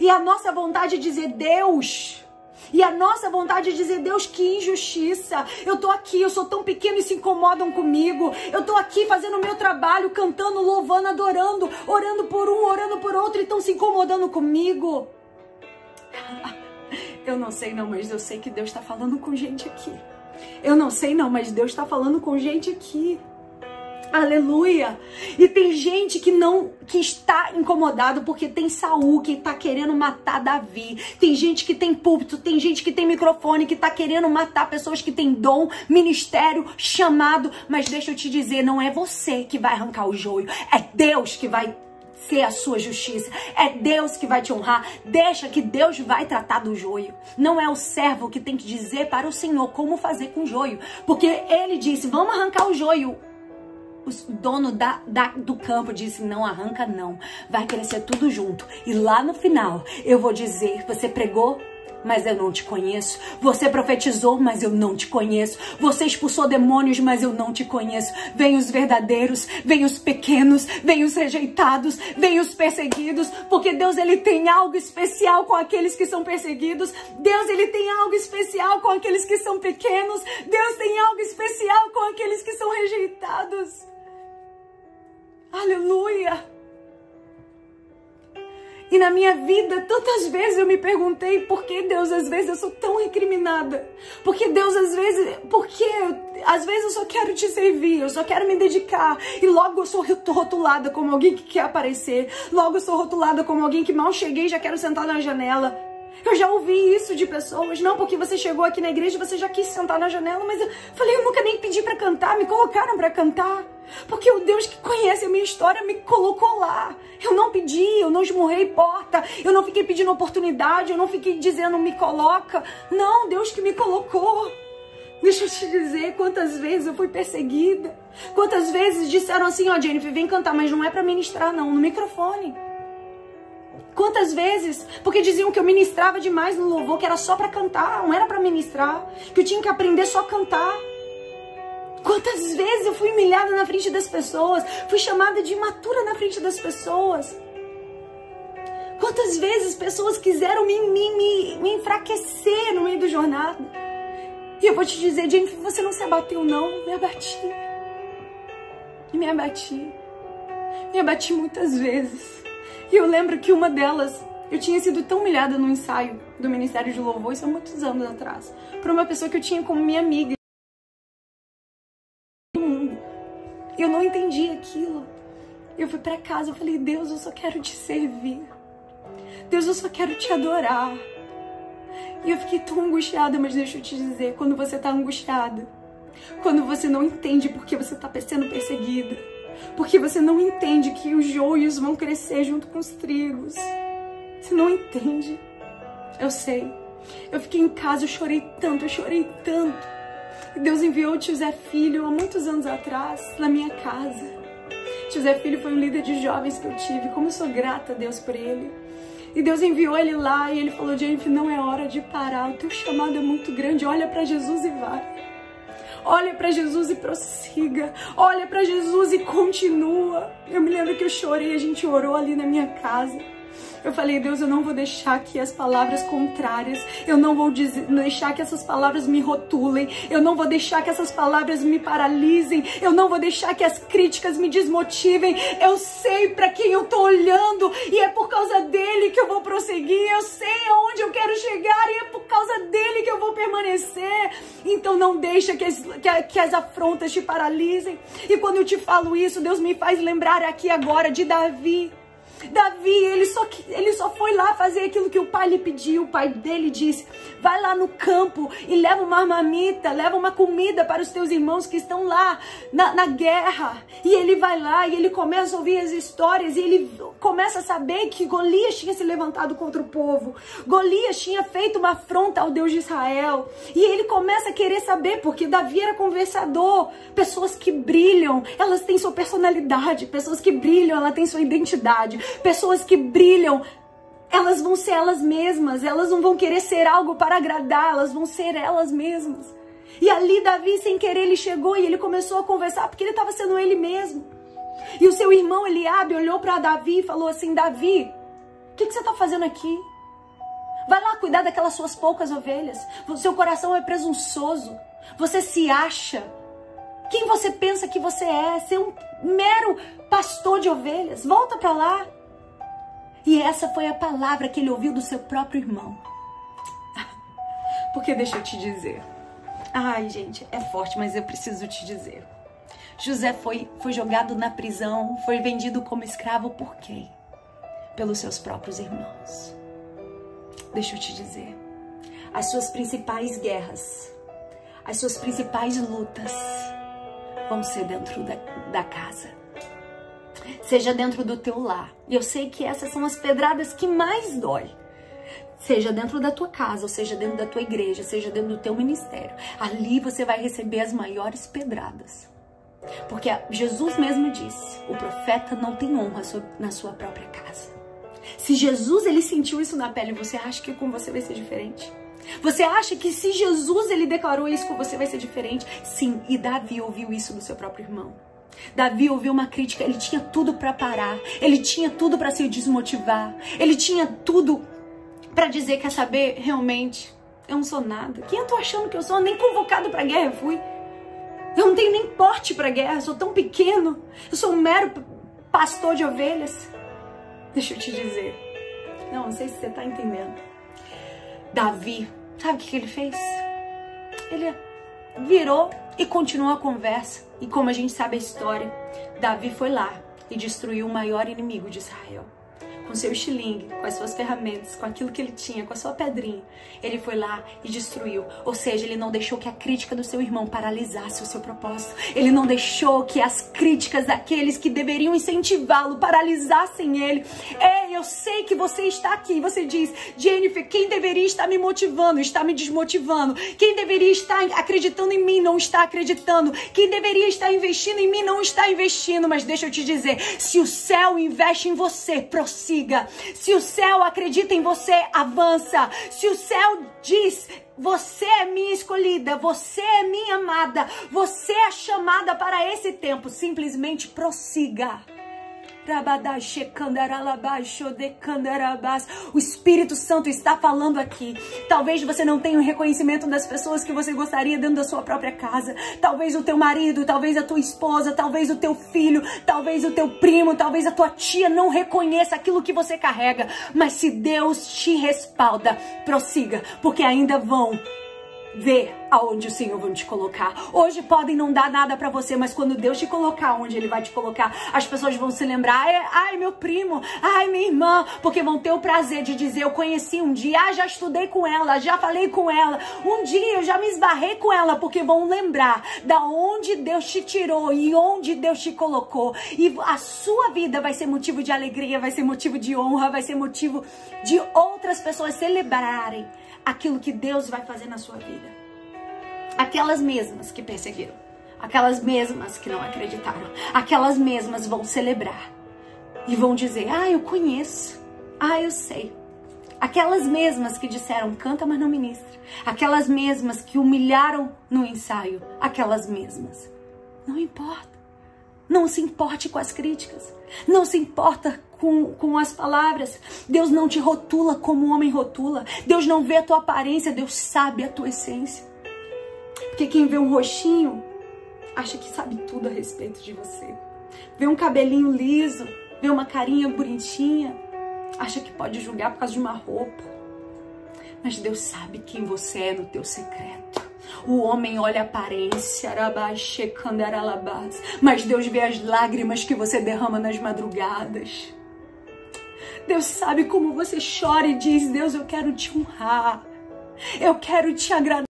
Speaker 1: E a nossa vontade é dizer, Deus, e a nossa vontade é dizer, Deus, que injustiça. Eu tô aqui, eu sou tão pequeno e se incomodam comigo. Eu tô aqui fazendo o meu trabalho, cantando, louvando, adorando, orando por um, orando por outro e estão se incomodando comigo. Eu não sei não, mas eu sei que Deus está falando com gente aqui. Eu não sei não, mas Deus está falando com gente aqui. Aleluia. E tem gente que não que está incomodado porque tem Saul que está querendo matar Davi. Tem gente que tem púlpito, tem gente que tem microfone que está querendo matar pessoas que têm dom, ministério, chamado, mas deixa eu te dizer, não é você que vai arrancar o joio, é Deus que vai ser a sua justiça. É Deus que vai te honrar. Deixa que Deus vai tratar do joio. Não é o servo que tem que dizer para o Senhor como fazer com o joio. Porque ele disse: Vamos arrancar o joio. O dono da, da, do campo disse: não arranca, não. Vai crescer tudo junto. E lá no final eu vou dizer: você pregou? Mas eu não te conheço. Você profetizou, mas eu não te conheço. Você expulsou demônios, mas eu não te conheço. Vem os verdadeiros, vem os pequenos, vem os rejeitados, vem os perseguidos, porque Deus ele tem algo especial com aqueles que são perseguidos. Deus ele tem algo especial com aqueles que são pequenos. Deus tem algo especial com aqueles que são rejeitados. Aleluia! E na minha vida, tantas vezes eu me perguntei por que Deus, às vezes eu sou tão recriminada. Porque Deus, às vezes, porque às vezes eu só quero te servir, eu só quero me dedicar. E logo eu sou rotulada como alguém que quer aparecer. Logo eu sou rotulada como alguém que mal cheguei e já quero sentar na janela. Eu já ouvi isso de pessoas, não porque você chegou aqui na igreja, você já quis sentar na janela, mas eu falei, eu nunca nem pedi para cantar, me colocaram para cantar. Porque o Deus que conhece a minha história me colocou lá. Eu não pedi, eu não esmurrei porta, eu não fiquei pedindo oportunidade, eu não fiquei dizendo me coloca. Não, Deus que me colocou. Deixa eu te dizer quantas vezes eu fui perseguida. Quantas vezes disseram assim, ó, oh, Jennifer, vem cantar, mas não é para ministrar não, no microfone. Quantas vezes? Porque diziam que eu ministrava demais no louvor, que era só para cantar, não era para ministrar, que eu tinha que aprender só a cantar. Quantas vezes eu fui humilhada na frente das pessoas, fui chamada de imatura na frente das pessoas. Quantas vezes pessoas quiseram me, me, me, me enfraquecer no meio do jornada. E eu vou te dizer, Jennifer, você não se abateu não, me abati. Me abati. Me abati muitas vezes. E eu lembro que uma delas, eu tinha sido tão humilhada no ensaio do Ministério de Louvor, isso há muitos anos atrás, por uma pessoa que eu tinha como minha amiga. Eu não entendi aquilo. Eu fui para casa, eu falei: "Deus, eu só quero te servir. Deus, eu só quero te adorar." E eu fiquei tão angustiada, mas deixa eu te dizer, quando você tá angustiada, quando você não entende porque você tá sendo perseguida, porque você não entende que os joios vão crescer junto com os trigos. Você não entende. Eu sei. Eu fiquei em casa, eu chorei tanto, eu chorei tanto. Deus enviou o tio Zé Filho há muitos anos atrás na minha casa. Tio Zé Filho foi um líder de jovens que eu tive. Como eu sou grata a Deus por ele. E Deus enviou ele lá e ele falou: Jennifer, não é hora de parar. O teu chamado é muito grande. Olha para Jesus e vai. Olha para Jesus e prossiga. Olha para Jesus e continua. Eu me lembro que eu chorei, a gente orou ali na minha casa. Eu falei, Deus, eu não vou deixar que as palavras contrárias, eu não vou dizer, deixar que essas palavras me rotulem, eu não vou deixar que essas palavras me paralisem, eu não vou deixar que as críticas me desmotivem. Eu sei para quem eu tô olhando e é por causa dele que eu vou prosseguir. Eu sei aonde eu quero chegar e é por causa dele que eu vou permanecer. Então não deixa que as, que, que as afrontas te paralisem. E quando eu te falo isso, Deus me faz lembrar aqui agora de Davi. Davi, ele só, ele só foi lá fazer aquilo que o pai lhe pediu. O pai dele disse: vai lá no campo e leva uma marmita, leva uma comida para os teus irmãos que estão lá na, na guerra. E ele vai lá e ele começa a ouvir as histórias e ele começa a saber que Golias tinha se levantado contra o povo. Golias tinha feito uma afronta ao Deus de Israel. E ele começa a querer saber, porque Davi era conversador. Pessoas que brilham, elas têm sua personalidade. Pessoas que brilham, ela tem sua identidade pessoas que brilham, elas vão ser elas mesmas, elas não vão querer ser algo para agradar, elas vão ser elas mesmas. E ali Davi, sem querer, ele chegou e ele começou a conversar porque ele estava sendo ele mesmo. E o seu irmão Eliabe olhou para Davi e falou assim: Davi, o que, que você está fazendo aqui? Vai lá cuidar daquelas suas poucas ovelhas. O seu coração é presunçoso. Você se acha. Quem você pensa que você é? Ser um mero pastor de ovelhas. Volta para lá. E essa foi a palavra que ele ouviu do seu próprio irmão. Porque deixa eu te dizer. Ai, gente, é forte, mas eu preciso te dizer. José foi, foi jogado na prisão, foi vendido como escravo por quem? Pelos seus próprios irmãos. Deixa eu te dizer. As suas principais guerras, as suas principais lutas vão ser dentro da, da casa seja dentro do teu lar. E eu sei que essas são as pedradas que mais dói. Seja dentro da tua casa, ou seja dentro da tua igreja, seja dentro do teu ministério. Ali você vai receber as maiores pedradas.
Speaker 2: Porque Jesus mesmo disse: o profeta não tem honra na sua própria casa. Se Jesus ele sentiu isso na pele, você acha que com você vai ser diferente? Você acha que se Jesus ele declarou isso com você vai ser diferente? Sim, e Davi ouviu isso do seu próprio irmão. Davi ouviu uma crítica, ele tinha tudo para parar, ele tinha tudo para se desmotivar, ele tinha tudo para dizer, quer saber, realmente, eu não sou nada. Quem eu tô achando que eu sou? Nem convocado pra guerra eu fui. Eu não tenho nem porte pra guerra, sou tão pequeno. Eu sou um mero pastor de ovelhas. Deixa eu te dizer. Não, não sei se você tá entendendo. Davi, sabe o que ele fez? Ele virou e continuou a conversa. E como a gente sabe a história, Davi foi lá e destruiu o maior inimigo de Israel com seu estilingue, com as suas ferramentas, com aquilo que ele tinha, com a sua pedrinha, ele foi lá e destruiu. Ou seja, ele não deixou que a crítica do seu irmão paralisasse o seu propósito. Ele não deixou que as críticas daqueles que deveriam incentivá-lo paralisassem ele. Ei, eu sei que você está aqui. Você diz, Jennifer, quem deveria estar me motivando está me desmotivando. Quem deveria estar acreditando em mim não está acreditando. Quem deveria estar investindo em mim não está investindo. Mas deixa eu te dizer, se o céu investe em você, prossiga Se o céu acredita em você, avança. Se o céu diz, você é minha escolhida, você é minha amada, você é chamada para esse tempo, simplesmente prossiga. O Espírito Santo está falando aqui. Talvez você não tenha o reconhecimento das pessoas que você gostaria dentro da sua própria casa. Talvez o teu marido, talvez a tua esposa, talvez o teu filho, talvez o teu primo, talvez a tua tia não reconheça aquilo que você carrega. Mas se Deus te respalda, prossiga, porque ainda vão ver aonde o Senhor vai te colocar. Hoje podem não dar nada para você, mas quando Deus te colocar onde Ele vai te colocar, as pessoas vão se lembrar, ai, ai, meu primo, ai, minha irmã, porque vão ter o prazer de dizer, eu conheci um dia, ah, já estudei com ela, já falei com ela, um dia eu já me esbarrei com ela, porque vão lembrar da onde Deus te tirou e onde Deus te colocou. E a sua vida vai ser motivo de alegria, vai ser motivo de honra, vai ser motivo de outras pessoas celebrarem aquilo que Deus vai fazer na sua vida. Aquelas mesmas que perseguiram, aquelas mesmas que não acreditaram, aquelas mesmas vão celebrar e vão dizer: Ah, eu conheço, ah, eu sei. Aquelas mesmas que disseram canta, mas não ministra. Aquelas mesmas que humilharam no ensaio. Aquelas mesmas. Não importa. Não se importe com as críticas. Não se importa com, com as palavras. Deus não te rotula como o homem rotula. Deus não vê a tua aparência, Deus sabe a tua essência. Porque quem vê um roxinho acha que sabe tudo a respeito de você. Vê um cabelinho liso, vê uma carinha bonitinha, acha que pode julgar por causa de uma roupa. Mas Deus sabe quem você é no teu secreto. O homem olha a aparência, mas Deus vê as lágrimas que você derrama nas madrugadas. Deus sabe como você chora e diz: Deus, eu quero te honrar. Eu quero te agradar.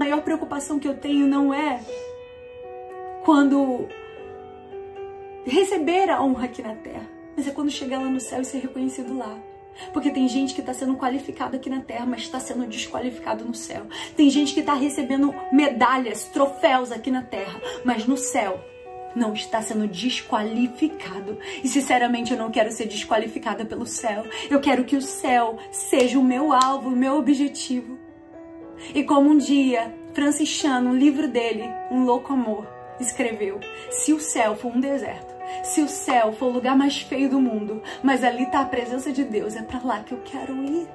Speaker 2: A maior preocupação que eu tenho não é quando receber a honra aqui na terra, mas é quando chegar lá no céu e ser reconhecido lá. Porque tem gente que está sendo qualificado aqui na terra, mas está sendo desqualificado no céu. Tem gente que está recebendo medalhas, troféus aqui na terra, mas no céu não está sendo desqualificado. E sinceramente eu não quero ser desqualificada pelo céu. Eu quero que o céu seja o meu alvo, o meu objetivo. E como um dia Francis Chan, no livro dele, Um Louco Amor, escreveu: Se o céu for um deserto, se o céu for o lugar mais feio do mundo, mas ali está a presença de Deus, é para lá que eu quero ir.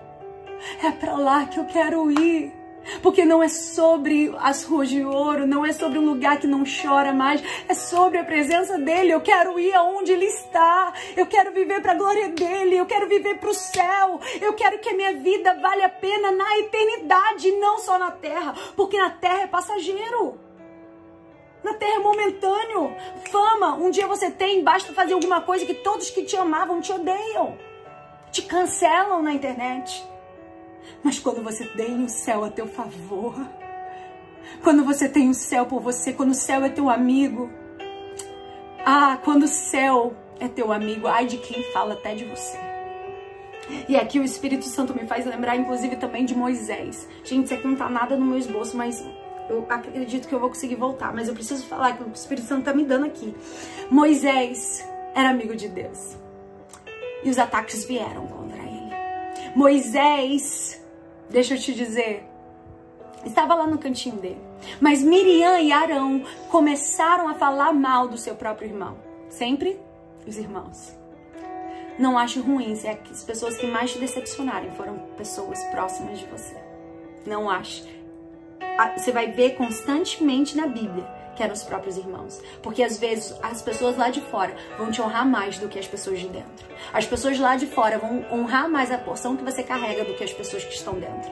Speaker 2: É para lá que eu quero ir. Porque não é sobre as ruas de ouro, não é sobre um lugar que não chora mais, é sobre a presença dele. Eu quero ir aonde ele está, eu quero viver para a glória dele, eu quero viver para o céu, eu quero que a minha vida vale a pena na eternidade, não só na terra, porque na terra é passageiro. Na terra é momentâneo. Fama, um dia você tem, basta fazer alguma coisa que todos que te amavam te odeiam. Te cancelam na internet. Mas quando você tem o céu a teu favor, quando você tem o céu por você, quando o céu é teu amigo, ah, quando o céu é teu amigo, ai de quem fala até de você. E aqui o Espírito Santo me faz lembrar, inclusive, também de Moisés. Gente, isso aqui não tá nada no meu esboço, mas eu acredito que eu vou conseguir voltar, mas eu preciso falar que o Espírito Santo tá me dando aqui. Moisés era amigo de Deus. E os ataques vieram contra ele. Moisés, deixa eu te dizer, estava lá no cantinho dele. Mas Miriam e Arão começaram a falar mal do seu próprio irmão. Sempre os irmãos. Não acho ruim se é as pessoas que mais te decepcionarem foram pessoas próximas de você. Não acho você vai ver constantemente na Bíblia que eram os próprios irmãos. Porque às vezes as pessoas lá de fora vão te honrar mais do que as pessoas de dentro. As pessoas lá de fora vão honrar mais a porção que você carrega do que as pessoas que estão dentro.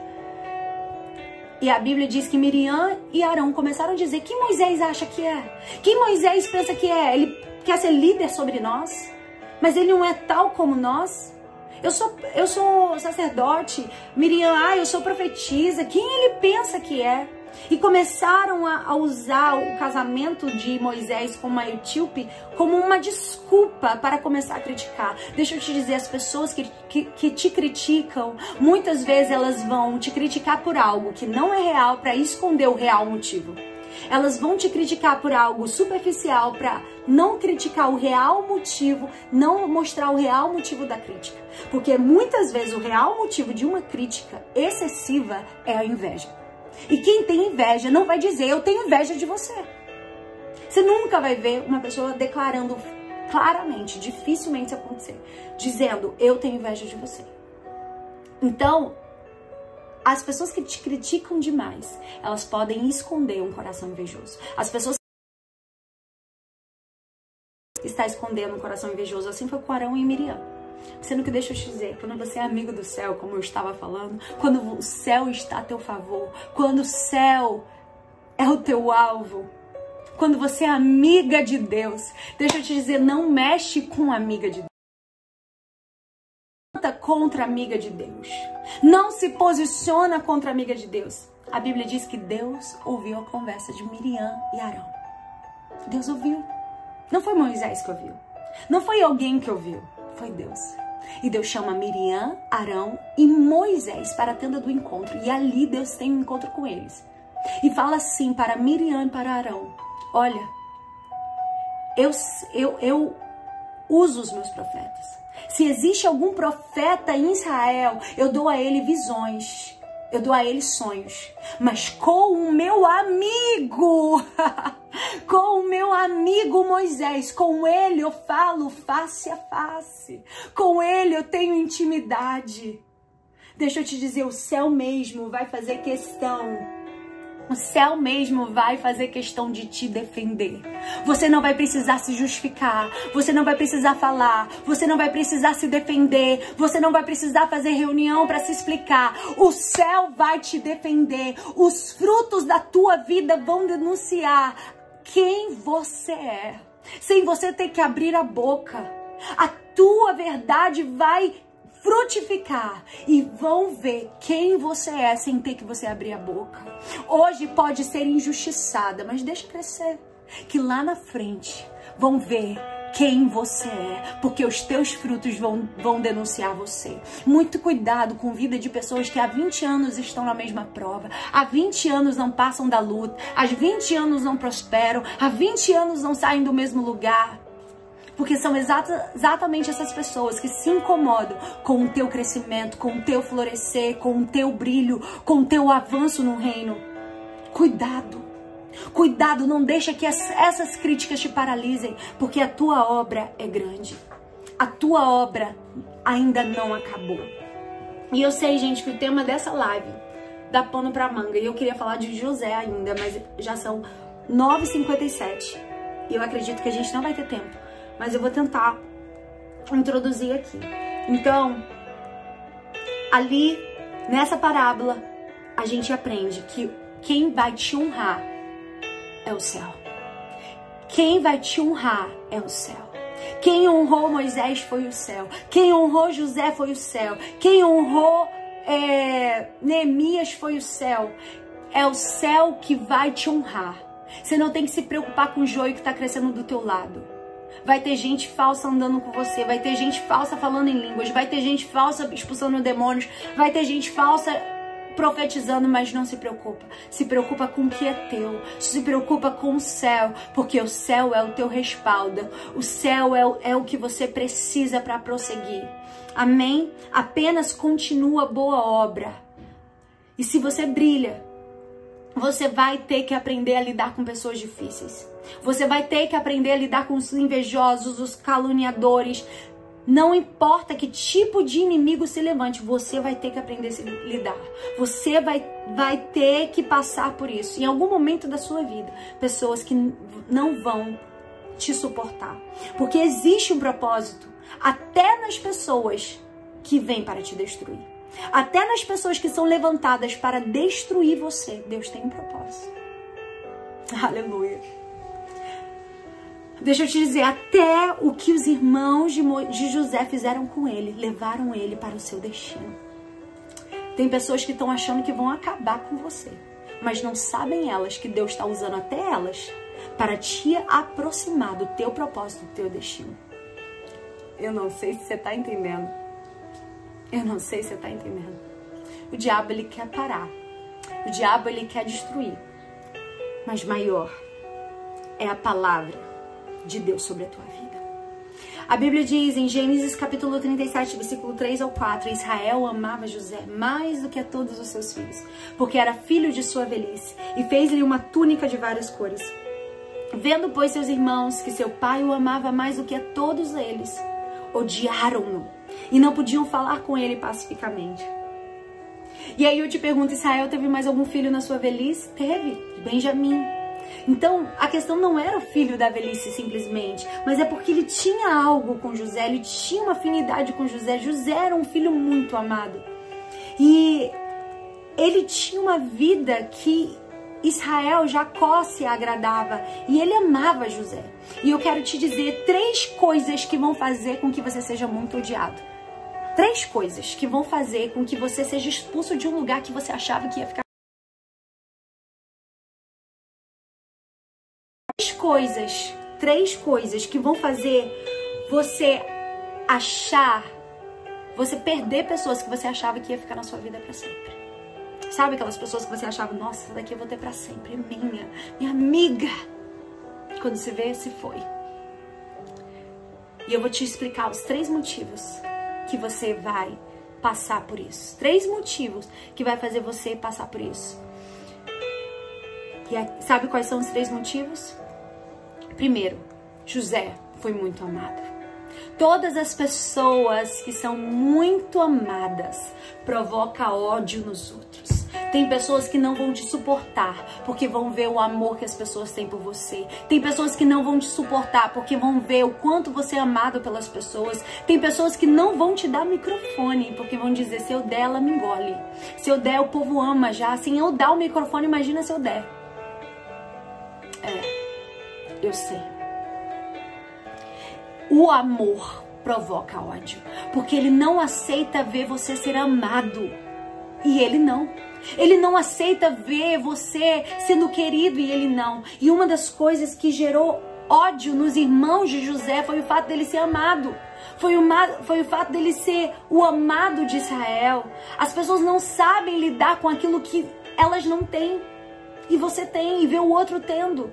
Speaker 2: E a Bíblia diz que Miriam e Arão começaram a dizer: quem Moisés acha que é? Quem Moisés pensa que é? Ele quer ser líder sobre nós? Mas ele não é tal como nós? Eu sou, eu sou sacerdote, Miriam, ah, eu sou profetisa. Quem ele pensa que é? E começaram a, a usar o casamento de Moisés com uma etíope como uma desculpa para começar a criticar. Deixa eu te dizer, as pessoas que, que, que te criticam, muitas vezes elas vão te criticar por algo que não é real para esconder o real motivo. Elas vão te criticar por algo superficial para não criticar o real motivo, não mostrar o real motivo da crítica. Porque muitas vezes o real motivo de uma crítica excessiva é a inveja. E quem tem inveja não vai dizer eu tenho inveja de você. Você nunca vai ver uma pessoa declarando claramente, dificilmente isso acontecer, dizendo eu tenho inveja de você. Então, as pessoas que te criticam demais, elas podem esconder um coração invejoso. As pessoas está escondendo um coração invejoso, assim foi com Arão e Miriam. Sendo que deixa eu te dizer, quando você é amigo do céu, como eu estava falando, quando o céu está a teu favor, quando o céu é o teu alvo, quando você é amiga de Deus, deixa eu te dizer, não mexe com amiga de Deus. Contra amiga de Deus. Não se posiciona contra amiga de Deus. A Bíblia diz que Deus ouviu a conversa de Miriam e Arão. Deus ouviu. Não foi Moisés que ouviu. Não foi alguém que ouviu foi Deus. E Deus chama Miriam, Arão e Moisés para a tenda do encontro. E ali Deus tem um encontro com eles. E fala assim para Miriam e para Arão: Olha, eu, eu, eu uso os meus profetas. Se existe algum profeta em Israel, eu dou a ele visões. Eu dou a ele sonhos. Mas com o meu amigo. Com o meu amigo Moisés, com ele eu falo face a face. Com ele eu tenho intimidade. Deixa eu te dizer, o céu mesmo vai fazer questão o céu mesmo vai fazer questão de te defender. Você não vai precisar se justificar, você não vai precisar falar, você não vai precisar se defender, você não vai precisar fazer reunião para se explicar. O céu vai te defender. Os frutos da tua vida vão denunciar quem você é, sem você ter que abrir a boca. A tua verdade vai frutificar e vão ver quem você é sem ter que você abrir a boca. Hoje pode ser injustiçada, mas deixa crescer, que lá na frente vão ver quem você é, porque os teus frutos vão, vão denunciar você. Muito cuidado com vida de pessoas que há 20 anos estão na mesma prova, há 20 anos não passam da luta, há 20 anos não prosperam, há 20 anos não saem do mesmo lugar. Porque são exata, exatamente essas pessoas que se incomodam com o teu crescimento, com o teu florescer, com o teu brilho, com o teu avanço no reino. Cuidado. Cuidado, não deixa que essas críticas te paralisem, porque a tua obra é grande. A tua obra ainda não acabou. E eu sei, gente, que o tema dessa live dá pano pra manga. E eu queria falar de José ainda, mas já são 9h57. E eu acredito que a gente não vai ter tempo. Mas eu vou tentar introduzir aqui. Então, ali, nessa parábola, a gente aprende que quem vai te honrar é o céu. Quem vai te honrar é o céu. Quem honrou Moisés foi o céu. Quem honrou José foi o céu. Quem honrou é, Neemias foi o céu. É o céu que vai te honrar. Você não tem que se preocupar com o joio que está crescendo do teu lado. Vai ter gente falsa andando com você, vai ter gente falsa falando em línguas, vai ter gente falsa expulsando demônios, vai ter gente falsa profetizando, mas não se preocupa. Se preocupa com o que é teu. Se preocupa com o céu, porque o céu é o teu respaldo. O céu é o, é o que você precisa para prosseguir. Amém? Apenas continua boa obra. E se você brilha, você vai ter que aprender a lidar com pessoas difíceis. Você vai ter que aprender a lidar com os invejosos, os caluniadores, não importa que tipo de inimigo se levante, você vai ter que aprender a se lidar. Você vai, vai ter que passar por isso. Em algum momento da sua vida, pessoas que não vão te suportar. Porque existe um propósito até nas pessoas que vêm para te destruir. Até nas pessoas que são levantadas para destruir você, Deus tem um propósito. Aleluia. Deixa eu te dizer, até o que os irmãos de, Mo, de José fizeram com ele, levaram ele para o seu destino. Tem pessoas que estão achando que vão acabar com você, mas não sabem elas que Deus está usando até elas para te aproximar do teu propósito, do teu destino. Eu não sei se você está entendendo. Eu não sei se você está entendendo. O diabo ele quer parar. O diabo ele quer destruir. Mas maior é a palavra de Deus sobre a tua vida. A Bíblia diz em Gênesis capítulo 37, versículo 3 ao 4, Israel amava José mais do que a todos os seus filhos, porque era filho de sua velhice, e fez-lhe uma túnica de várias cores. Vendo, pois, seus irmãos que seu pai o amava mais do que a todos eles, odiaram-no e não podiam falar com ele pacificamente. E aí eu te pergunto, Israel teve mais algum filho na sua velhice? Teve, Benjamim. Então, a questão não era o filho da velhice simplesmente, mas é porque ele tinha algo com José, ele tinha uma afinidade com José. José era um filho muito amado. E ele tinha uma vida que Israel, Jacó se agradava e ele amava José. E eu quero te dizer três coisas que vão fazer com que você seja muito odiado. Três coisas que vão fazer com que você seja expulso de um lugar que você achava que ia ficar coisas, três coisas que vão fazer você achar, você perder pessoas que você achava que ia ficar na sua vida para sempre. Sabe aquelas pessoas que você achava, nossa, essa daqui eu vou ter para sempre, é minha, minha amiga. Quando se vê, se foi. E eu vou te explicar os três motivos que você vai passar por isso. Três motivos que vai fazer você passar por isso. E sabe quais são os três motivos? Primeiro, José foi muito amado. Todas as pessoas que são muito amadas provoca ódio nos outros. Tem pessoas que não vão te suportar porque vão ver o amor que as pessoas têm por você. Tem pessoas que não vão te suportar porque vão ver o quanto você é amado pelas pessoas. Tem pessoas que não vão te dar microfone porque vão dizer se eu der ela me engole. Se eu der o povo ama já. Se eu dar o microfone, imagina se eu der. É. Eu sei. O amor provoca ódio, porque ele não aceita ver você ser amado. E ele não. Ele não aceita ver você sendo querido e ele não. E uma das coisas que gerou ódio nos irmãos de José foi o fato dele ser amado. Foi o, foi o fato dele ser o amado de Israel. As pessoas não sabem lidar com aquilo que elas não têm. E você tem, e vê o outro tendo.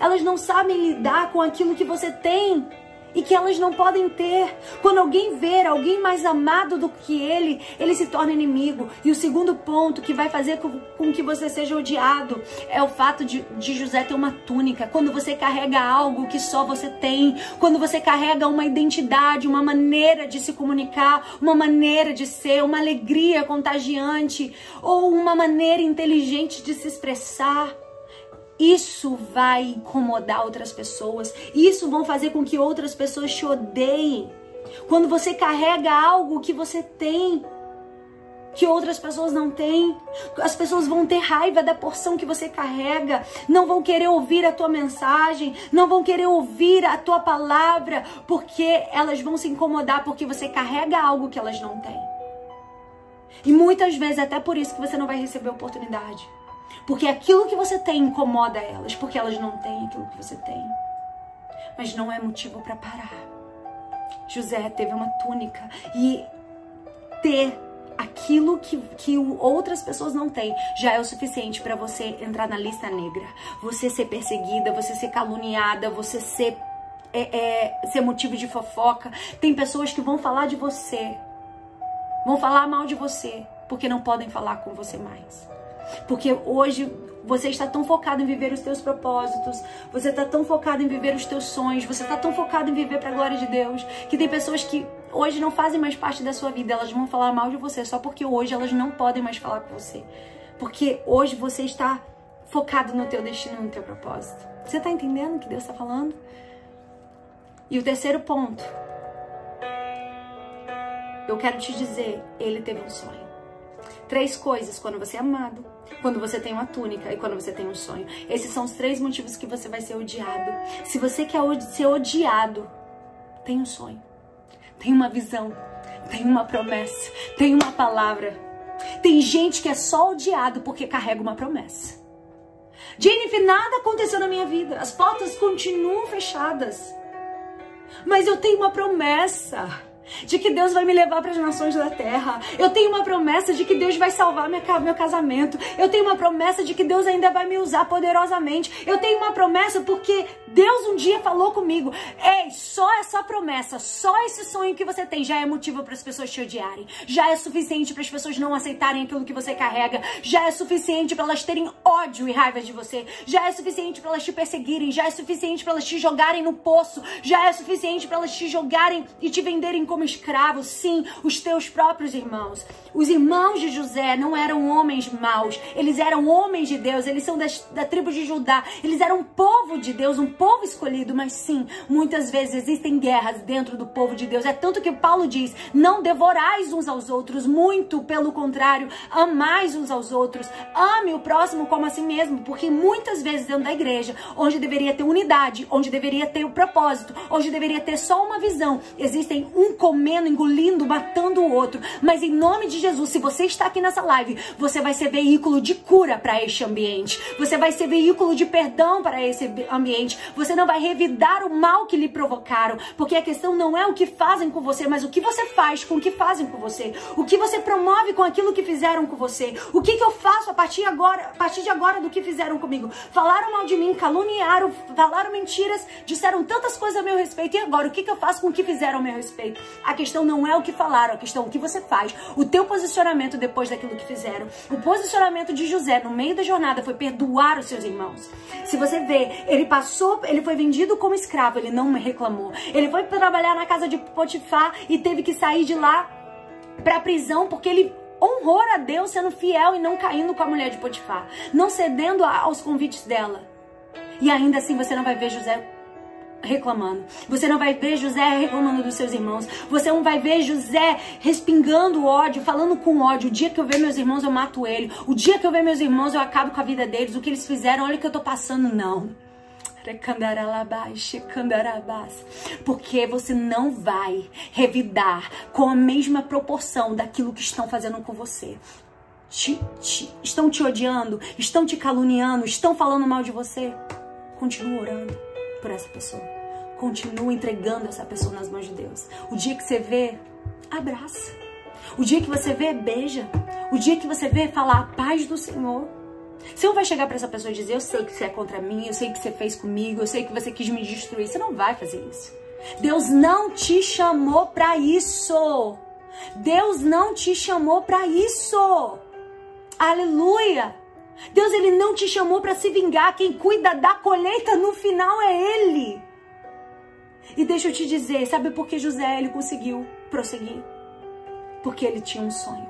Speaker 2: Elas não sabem lidar com aquilo que você tem e que elas não podem ter. Quando alguém ver alguém mais amado do que ele, ele se torna inimigo. E o segundo ponto que vai fazer com, que você seja odiado é o fato de, de José ter uma túnica. Quando você carrega algo que só você tem, quando você carrega uma identidade, uma maneira de se comunicar, uma maneira de ser, uma alegria contagiante ou uma maneira inteligente de se expressar. Isso vai incomodar outras pessoas. Isso vão fazer com que outras pessoas te odeiem. Quando você carrega algo que você tem, que outras pessoas não têm, as pessoas vão ter raiva da porção que você carrega, não vão querer ouvir a tua mensagem, não vão querer ouvir a tua palavra, porque elas vão se incomodar porque você carrega algo que elas não têm. E muitas vezes até por isso que você não vai receber oportunidade. Porque aquilo que você tem incomoda elas, porque elas não têm aquilo que você tem. Mas não é motivo para parar. José teve uma túnica e ter aquilo que, que outras pessoas não têm já é o suficiente para você entrar na lista negra. Você ser perseguida, você ser caluniada, você ser, é, é, ser motivo de fofoca. Tem pessoas que vão falar de você, vão falar mal de você, porque não podem falar com você mais. Porque hoje você está tão focado em viver os teus propósitos, você está tão focado em viver os teus sonhos, você está tão focado em viver para a glória de Deus, que tem pessoas que hoje não fazem mais parte da sua vida, elas vão falar mal de você só porque hoje elas não podem mais falar com você. Porque hoje você está focado no teu destino, no teu propósito. Você está entendendo o que Deus está falando? E o terceiro ponto, eu quero te dizer, ele teve um sonho. Três coisas quando você é amado, quando você tem uma túnica e quando você tem um sonho. Esses são os três motivos que você vai ser odiado. Se você quer ser odiado, tem um sonho, tem uma visão, tem uma promessa, tem uma palavra. Tem gente que é só odiado porque carrega uma promessa. Jennifer, nada aconteceu na minha vida. As portas continuam fechadas. Mas eu tenho uma promessa de que Deus vai me levar para as nações da terra. Eu tenho uma promessa de que Deus vai salvar minha, meu casamento. Eu tenho uma promessa de que Deus ainda vai me usar poderosamente. Eu tenho uma promessa porque Deus um dia falou comigo: Ei, só essa promessa, só esse sonho que você tem já é motivo para as pessoas te odiarem. Já é suficiente para as pessoas não aceitarem aquilo que você carrega. Já é suficiente para elas terem ódio e raiva de você. Já é suficiente para elas te perseguirem. Já é suficiente para elas te jogarem no poço. Já é suficiente para elas te jogarem e te venderem como como escravos, sim, os teus próprios irmãos. Os irmãos de José não eram homens maus, eles eram homens de Deus, eles são das, da tribo de Judá, eles eram um povo de Deus, um povo escolhido, mas sim, muitas vezes existem guerras dentro do povo de Deus. É tanto que Paulo diz: não devorais uns aos outros, muito pelo contrário, amais uns aos outros, ame o próximo como a si mesmo, porque muitas vezes dentro da igreja, onde deveria ter unidade, onde deveria ter o propósito, onde deveria ter só uma visão, existem um comendo, engolindo, matando o outro. Mas em nome de Jesus, se você está aqui nessa live, você vai ser veículo de cura para este ambiente. Você vai ser veículo de perdão para esse ambiente. Você não vai revidar o mal que lhe provocaram, porque a questão não é o que fazem com você, mas o que você faz com o que fazem com você. O que você promove com aquilo que fizeram com você. O que, que eu faço a partir agora, a partir de agora do que fizeram comigo? Falaram mal de mim, caluniaram, falaram mentiras, disseram tantas coisas a meu respeito. E agora, o que, que eu faço com o que fizeram a meu respeito? A questão não é o que falaram, a questão é o que você faz. O teu posicionamento depois daquilo que fizeram. O posicionamento de José no meio da jornada foi perdoar os seus irmãos. Se você vê, ele passou, ele foi vendido como escravo, ele não reclamou. Ele foi trabalhar na casa de Potifar e teve que sair de lá para prisão porque ele honrou a Deus sendo fiel e não caindo com a mulher de Potifar, não cedendo aos convites dela. E ainda assim você não vai ver José reclamando. Você não vai ver José reclamando dos seus irmãos. Você não vai ver José respingando ódio, falando com ódio. O dia que eu ver meus irmãos, eu mato ele. O dia que eu ver meus irmãos, eu acabo com a vida deles. O que eles fizeram, olha o que eu tô passando. Não. Porque você não vai revidar com a mesma proporção daquilo que estão fazendo com você. Te, te, estão te odiando, estão te caluniando, estão falando mal de você. Continua orando por essa pessoa. Continua entregando essa pessoa nas mãos de Deus. O dia que você vê, abraça. O dia que você vê, beija. O dia que você vê, fala a paz do Senhor. Você não vai chegar para essa pessoa e dizer: Eu sei que você é contra mim, eu sei que você fez comigo, eu sei que você quis me destruir. Você não vai fazer isso. Deus não te chamou para isso. Deus não te chamou para isso. Aleluia. Deus ele não te chamou para se vingar. Quem cuida da colheita no final é ele. E deixa eu te dizer, sabe por que José ele conseguiu prosseguir? Porque ele tinha um sonho.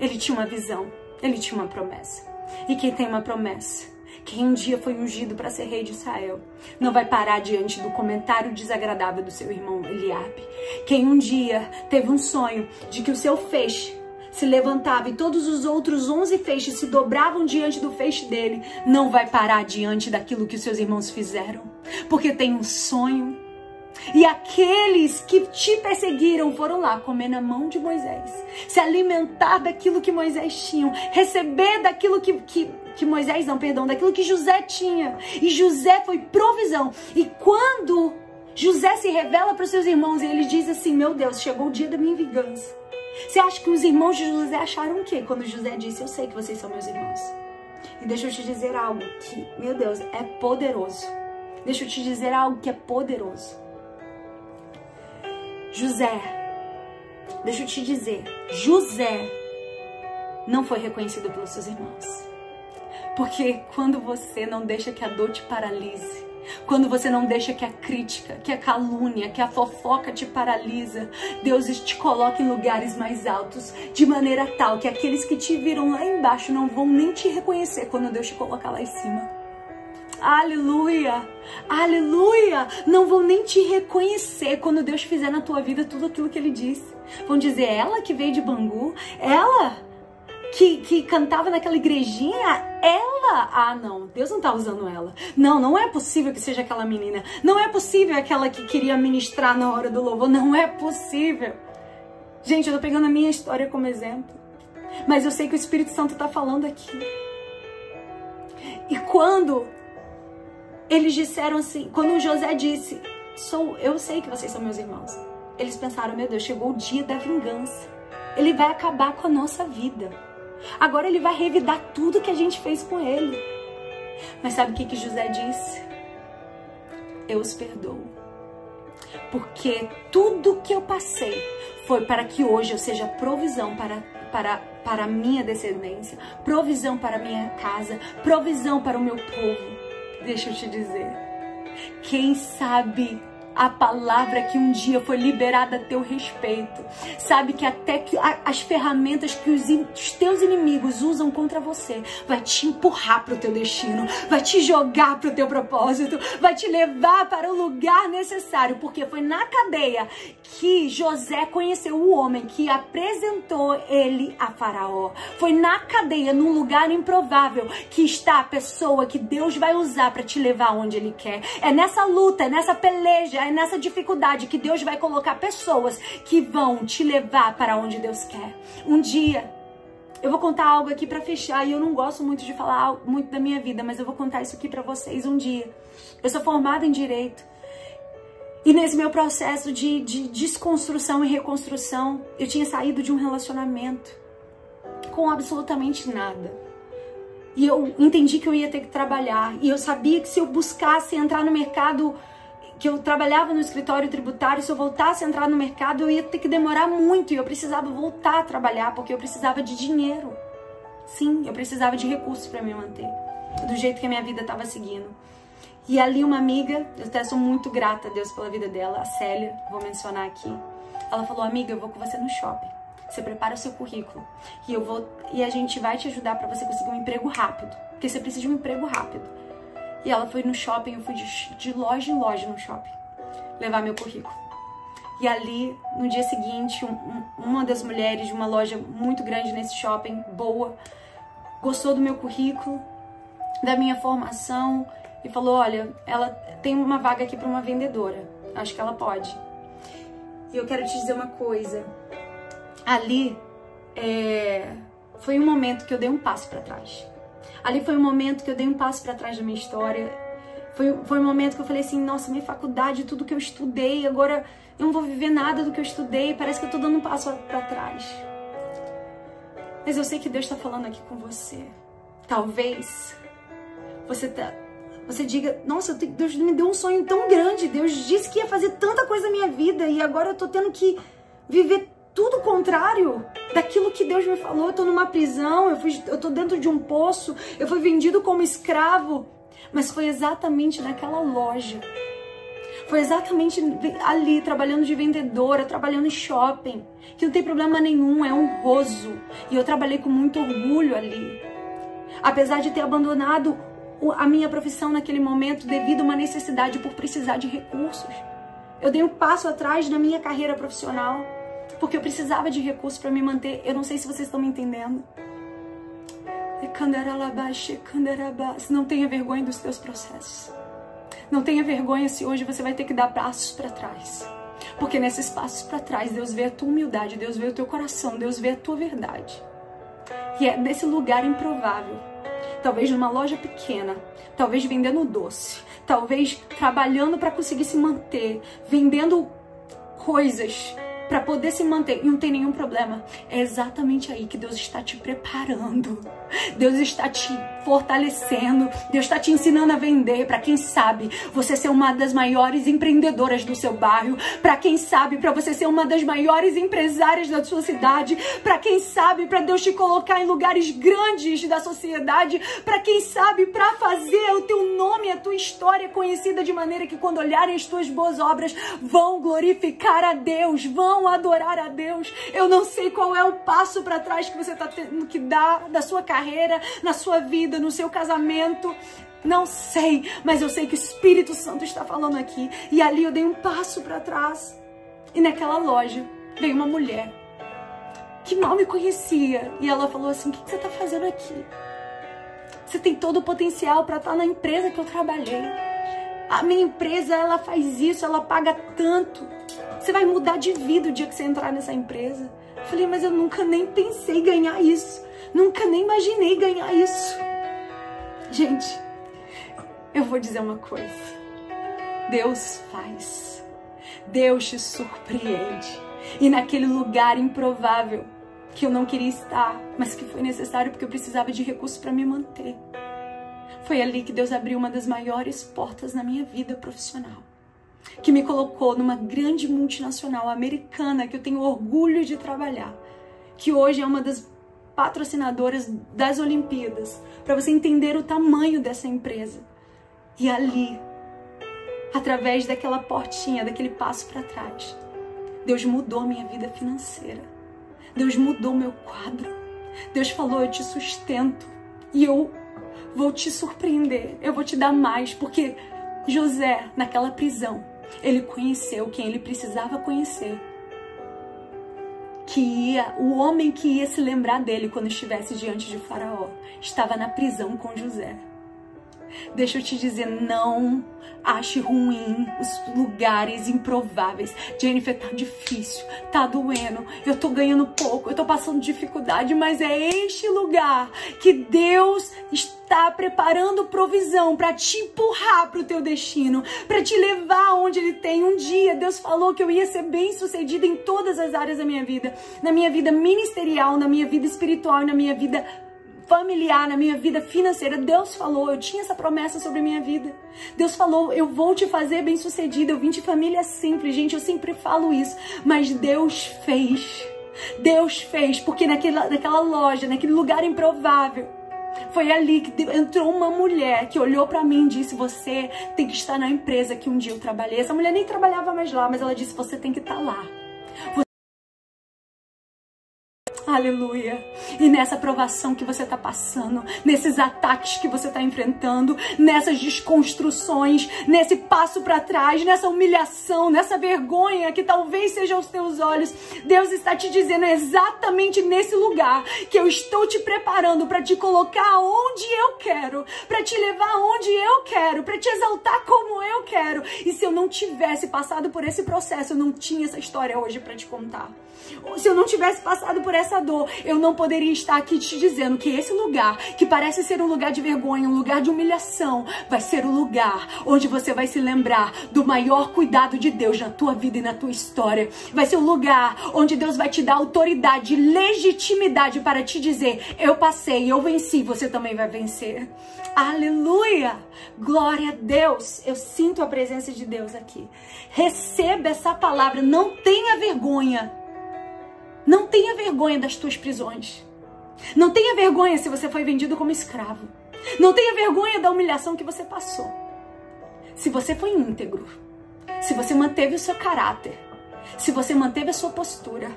Speaker 2: Ele tinha uma visão, ele tinha uma promessa. E quem tem uma promessa, quem um dia foi ungido para ser rei de Israel, não vai parar diante do comentário desagradável do seu irmão Eliabe. Quem um dia teve um sonho de que o seu feixe se levantava e todos os outros onze feixes se dobravam diante do feixe dele, não vai parar diante daquilo que os seus irmãos fizeram, porque tem um sonho. E aqueles que te perseguiram foram lá comer na mão de Moisés, se alimentar daquilo que Moisés tinha, receber daquilo que, que, que Moisés, não, perdão, daquilo que José tinha. E José foi provisão. E quando José se revela para os seus irmãos e ele diz assim: Meu Deus, chegou o dia da minha vingança. Você acha que os irmãos de José acharam o quê quando José disse: Eu sei que vocês são meus irmãos? E deixa eu te dizer algo que, meu Deus, é poderoso. Deixa eu te dizer algo que é poderoso. José, deixa eu te dizer, José não foi reconhecido pelos seus irmãos. Porque quando você não deixa que a dor te paralise, quando você não deixa que a crítica, que a calúnia, que a fofoca te paralisa, Deus te coloca em lugares mais altos, de maneira tal que aqueles que te viram lá embaixo não vão nem te reconhecer quando Deus te colocar lá em cima. Aleluia! Aleluia! Não vão nem te reconhecer quando Deus fizer na tua vida tudo aquilo que Ele disse. Vão dizer, ela que veio de Bangu, ela que, que cantava naquela igrejinha, ela. Ah, não, Deus não tá usando ela. Não, não é possível que seja aquela menina. Não é possível aquela que queria ministrar na hora do louvor. Não é possível. Gente, eu tô pegando a minha história como exemplo. Mas eu sei que o Espírito Santo tá falando aqui. E quando eles disseram assim, quando José disse, sou, eu sei que vocês são meus irmãos. Eles pensaram, meu Deus, chegou o dia da vingança. Ele vai acabar com a nossa vida. Agora ele vai revidar tudo que a gente fez com ele. Mas sabe o que, que José disse? Eu os perdoo. Porque tudo que eu passei foi para que hoje eu seja provisão para, para, para a minha descendência, provisão para a minha casa, provisão para o meu povo. Deixa eu te dizer. Quem sabe a palavra que um dia foi liberada a teu respeito. Sabe que até que as ferramentas que os, os teus inimigos usam contra você vai te empurrar para o teu destino, vai te jogar para o teu propósito, vai te levar para o lugar necessário, porque foi na cadeia que José conheceu o homem que apresentou ele a Faraó. Foi na cadeia, num lugar improvável, que está a pessoa que Deus vai usar para te levar onde ele quer. É nessa luta, é nessa peleja, é nessa dificuldade que Deus vai colocar pessoas que vão te levar para onde Deus quer. Um dia, eu vou contar algo aqui para fechar e eu não gosto muito de falar muito da minha vida, mas eu vou contar isso aqui para vocês um dia. Eu sou formada em direito. E nesse meu processo de, de desconstrução e reconstrução, eu tinha saído de um relacionamento com absolutamente nada. E eu entendi que eu ia ter que trabalhar. E eu sabia que se eu buscasse entrar no mercado que eu trabalhava no escritório tributário, se eu voltasse a entrar no mercado, eu ia ter que demorar muito e eu precisava voltar a trabalhar porque eu precisava de dinheiro. Sim, eu precisava de recursos para me manter, do jeito que a minha vida estava seguindo. E ali uma amiga, eu até sou muito grata a Deus pela vida dela, a Célia, vou mencionar aqui. Ela falou: "Amiga, eu vou com você no shopping. Você prepara o seu currículo e eu vou e a gente vai te ajudar para você conseguir um emprego rápido, porque você precisa de um emprego rápido." E ela foi no shopping, eu fui de, de loja em loja no shopping levar meu currículo. E ali, no dia seguinte, um, um, uma das mulheres de uma loja muito grande nesse shopping, boa, gostou do meu currículo, da minha formação e falou: Olha, ela tem uma vaga aqui para uma vendedora, acho que ela pode. E eu quero te dizer uma coisa: ali é, foi um momento que eu dei um passo para trás. Ali foi um momento que eu dei um passo para trás da minha história. Foi, foi um momento que eu falei assim: nossa, minha faculdade, tudo que eu estudei, agora eu não vou viver nada do que eu estudei, parece que eu tô dando um passo para trás. Mas eu sei que Deus está falando aqui com você. Talvez você tá, você diga: Nossa, Deus me deu um sonho tão grande. Deus disse que ia fazer tanta coisa na minha vida e agora eu tô tendo que viver tudo contrário daquilo que Deus me falou. Eu tô numa prisão, eu, fui, eu tô dentro de um poço, eu fui vendido como escravo. Mas foi exatamente naquela loja. Foi exatamente ali, trabalhando de vendedora, trabalhando em shopping, que não tem problema nenhum, é honroso. E eu trabalhei com muito orgulho ali. Apesar de ter abandonado a minha profissão naquele momento devido a uma necessidade por precisar de recursos. Eu dei um passo atrás na minha carreira profissional porque eu precisava de recursos para me manter. Eu não sei se vocês estão me entendendo. Não tenha vergonha dos teus processos. Não tenha vergonha se hoje você vai ter que dar passos para trás. Porque nesses passos para trás, Deus vê a tua humildade, Deus vê o teu coração, Deus vê a tua verdade. E é nesse lugar improvável, talvez numa loja pequena, talvez vendendo doce, talvez trabalhando para conseguir se manter, vendendo coisas para poder se manter e não tem nenhum problema. É exatamente aí que Deus está te preparando. Deus está te fortalecendo. Deus está te ensinando a vender para quem sabe você ser uma das maiores empreendedoras do seu bairro, para quem sabe para você ser uma das maiores empresárias da sua cidade, para quem sabe para Deus te colocar em lugares grandes da sociedade, para quem sabe para fazer o teu nome, a tua história conhecida de maneira que quando olharem as tuas boas obras vão glorificar a Deus, vão adorar a Deus. Eu não sei qual é o passo para trás que você está tendo que dar da sua carreira, na sua vida, no seu casamento. Não sei, mas eu sei que o Espírito Santo está falando aqui. E ali eu dei um passo para trás. E naquela loja veio uma mulher que mal me conhecia. E ela falou assim: O que você está fazendo aqui? Você tem todo o potencial para estar na empresa que eu trabalhei. A minha empresa, ela faz isso, ela paga tanto. Você vai mudar de vida o dia que você entrar nessa empresa. Eu falei, mas eu nunca nem pensei ganhar isso. Nunca nem imaginei ganhar isso. Gente, eu vou dizer uma coisa. Deus faz. Deus te surpreende. E naquele lugar improvável que eu não queria estar, mas que foi necessário porque eu precisava de recursos para me manter. Foi ali que Deus abriu uma das maiores portas na minha vida profissional. Que me colocou numa grande multinacional americana que eu tenho orgulho de trabalhar. Que hoje é uma das patrocinadoras das Olimpíadas. Para você entender o tamanho dessa empresa. E ali, através daquela portinha, daquele passo para trás, Deus mudou minha vida financeira. Deus mudou meu quadro. Deus falou: Eu te sustento e eu vou te surpreender. Eu vou te dar mais, porque José, naquela prisão, ele conheceu quem ele precisava conhecer. Que ia, o homem que ia se lembrar dele quando estivesse diante de Faraó, estava na prisão com José. Deixa eu te dizer, não ache ruim os lugares improváveis. Jennifer, tá difícil, tá doendo, eu tô ganhando pouco, eu tô passando dificuldade, mas é este lugar que Deus está preparando provisão para te empurrar pro teu destino, para te levar onde ele tem. Um dia Deus falou que eu ia ser bem-sucedida em todas as áreas da minha vida, na minha vida ministerial, na minha vida espiritual e na minha vida familiar, na minha vida financeira. Deus falou, eu tinha essa promessa sobre minha vida. Deus falou, eu vou te fazer bem-sucedida. Eu vim de família simples, gente, eu sempre falo isso, mas Deus fez. Deus fez, porque naquela, naquela loja, naquele lugar improvável, foi ali que entrou uma mulher que olhou para mim e disse: Você tem que estar na empresa que um dia eu trabalhei. Essa mulher nem trabalhava mais lá, mas ela disse: Você tem que estar lá. Aleluia. E nessa provação que você está passando, nesses ataques que você está enfrentando, nessas desconstruções, nesse passo para trás, nessa humilhação, nessa vergonha que talvez seja aos teus olhos, Deus está te dizendo exatamente nesse lugar que eu estou te preparando para te colocar onde eu quero, para te levar onde eu quero, para te exaltar como eu quero. E se eu não tivesse passado por esse processo, eu não tinha essa história hoje para te contar. Se eu não tivesse passado por essa dor, eu não poderia estar aqui te dizendo que esse lugar, que parece ser um lugar de vergonha, um lugar de humilhação, vai ser o lugar onde você vai se lembrar do maior cuidado de Deus na tua vida e na tua história. Vai ser o lugar onde Deus vai te dar autoridade, legitimidade para te dizer: eu passei, eu venci, você também vai vencer. Aleluia! Glória a Deus! Eu sinto a presença de Deus aqui. Receba essa palavra, não tenha vergonha não tenha vergonha das tuas prisões. Não tenha vergonha se você foi vendido como escravo. Não tenha vergonha da humilhação que você passou. Se você foi íntegro, se você manteve o seu caráter, se você manteve a sua postura,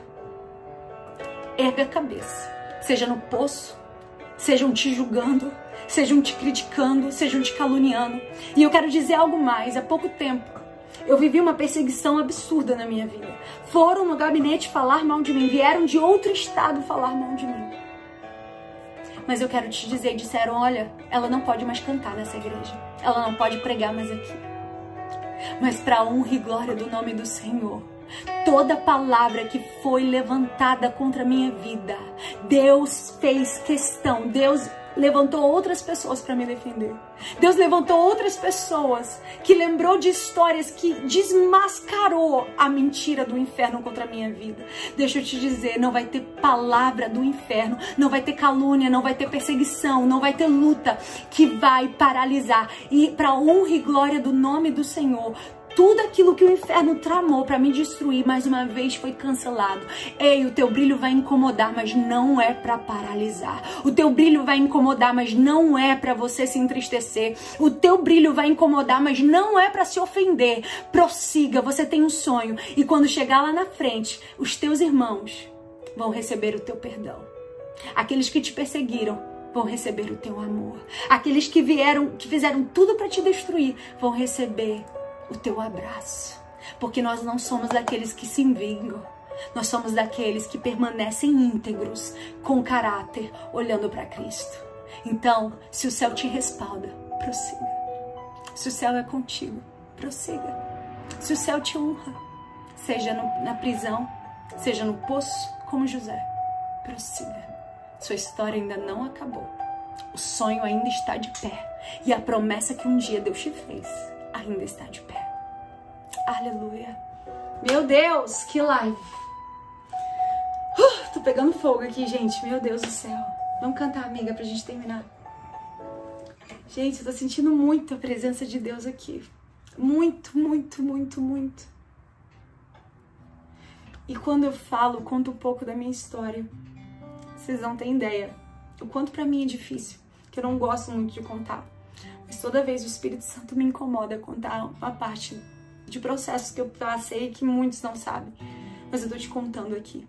Speaker 2: erga a cabeça. Seja no poço, sejam te julgando, sejam te criticando, sejam te caluniando. E eu quero dizer algo mais. Há pouco tempo, eu vivi uma perseguição absurda na minha vida. Foram no gabinete falar mal de mim, vieram de outro estado falar mal de mim. Mas eu quero te dizer, disseram, olha, ela não pode mais cantar nessa igreja. Ela não pode pregar mais aqui. Mas para honra e glória do nome do Senhor, toda palavra que foi levantada contra a minha vida, Deus fez questão, Deus levantou outras pessoas para me defender. Deus levantou outras pessoas que lembrou de histórias que desmascarou a mentira do inferno contra a minha vida. Deixa eu te dizer, não vai ter palavra do inferno, não vai ter calúnia, não vai ter perseguição, não vai ter luta que vai paralisar. E para honra e glória do nome do Senhor, tudo aquilo que o inferno tramou para me destruir, mais uma vez foi cancelado. Ei, o teu brilho vai incomodar, mas não é para paralisar. O teu brilho vai incomodar, mas não é para você se entristecer. O teu brilho vai incomodar, mas não é para se ofender. Prossiga, você tem um sonho e quando chegar lá na frente, os teus irmãos vão receber o teu perdão. Aqueles que te perseguiram vão receber o teu amor. Aqueles que vieram, que fizeram tudo para te destruir, vão receber o teu abraço. Porque nós não somos daqueles que se vingam. Nós somos daqueles que permanecem íntegros, com caráter, olhando para Cristo. Então, se o céu te respalda, prossiga. Se o céu é contigo, prossiga. Se o céu te honra, seja no, na prisão, seja no poço, como José, prossiga. Sua história ainda não acabou. O sonho ainda está de pé. E a promessa que um dia Deus te fez ainda está de pé. Aleluia. Meu Deus, que live. Uh, tô pegando fogo aqui, gente. Meu Deus do céu. Vamos cantar, amiga, pra gente terminar. Gente, eu tô sentindo muito a presença de Deus aqui. Muito, muito, muito, muito. E quando eu falo, conto um pouco da minha história, vocês não têm ideia o quanto para mim é difícil, que eu não gosto muito de contar. Toda vez o Espírito Santo me incomoda contar uma parte de processos que eu passei que muitos não sabem. Mas eu tô te contando aqui,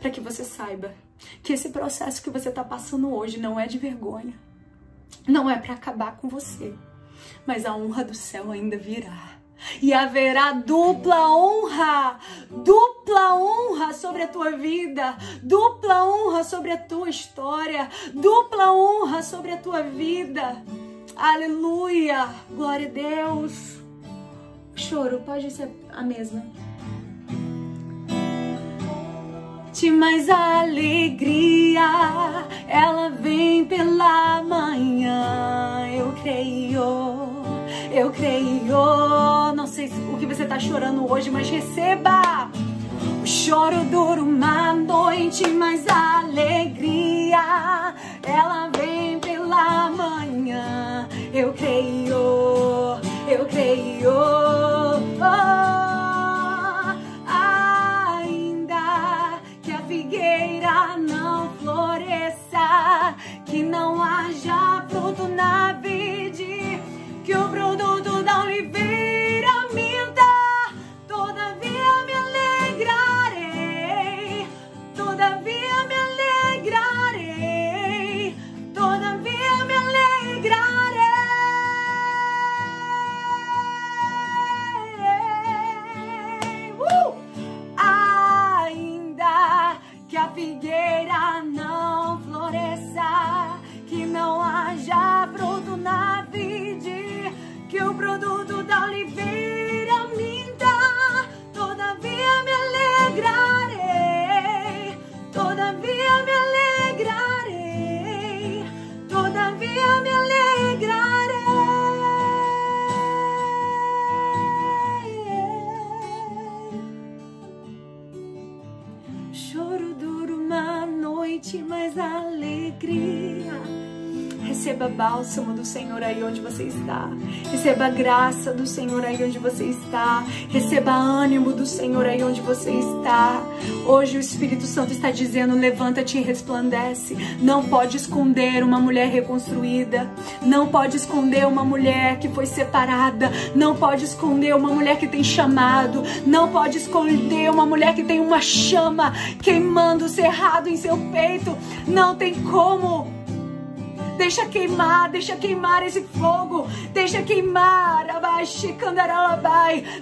Speaker 2: para que você saiba que esse processo que você tá passando hoje não é de vergonha. Não é para acabar com você, mas a honra do céu ainda virá. E haverá dupla honra, dupla honra sobre a tua vida, dupla honra sobre a tua história, dupla honra sobre a tua vida. Aleluia! Glória a Deus! Choro, pode ser a mesma. De mais alegria, ela vem pela manhã. Eu creio, eu creio. Não sei o que você está chorando hoje, mas receba. O choro dura uma noite, mas a alegria ela vem pela manhã. Eu creio, eu creio. Oh, ainda que a figueira não floresça, que não haja fruto na vide, que o produto da oliveira figueira não floresça, que não haja fruto na vide, que o produto da oliveira minta, todavia me alegrarei, todavia me alegrarei, todavia me alegrarei. Noite, mas a alegria. Receba bálsamo do Senhor aí onde você está. Receba graça do Senhor aí onde você está. Receba ânimo do Senhor aí onde você está. Hoje o Espírito Santo está dizendo: levanta-te e resplandece. Não pode esconder uma mulher reconstruída. Não pode esconder uma mulher que foi separada. Não pode esconder uma mulher que tem chamado. Não pode esconder uma mulher que tem uma chama queimando cerrado em seu peito. Não tem como. Deixa queimar, deixa queimar esse fogo. Deixa queimar.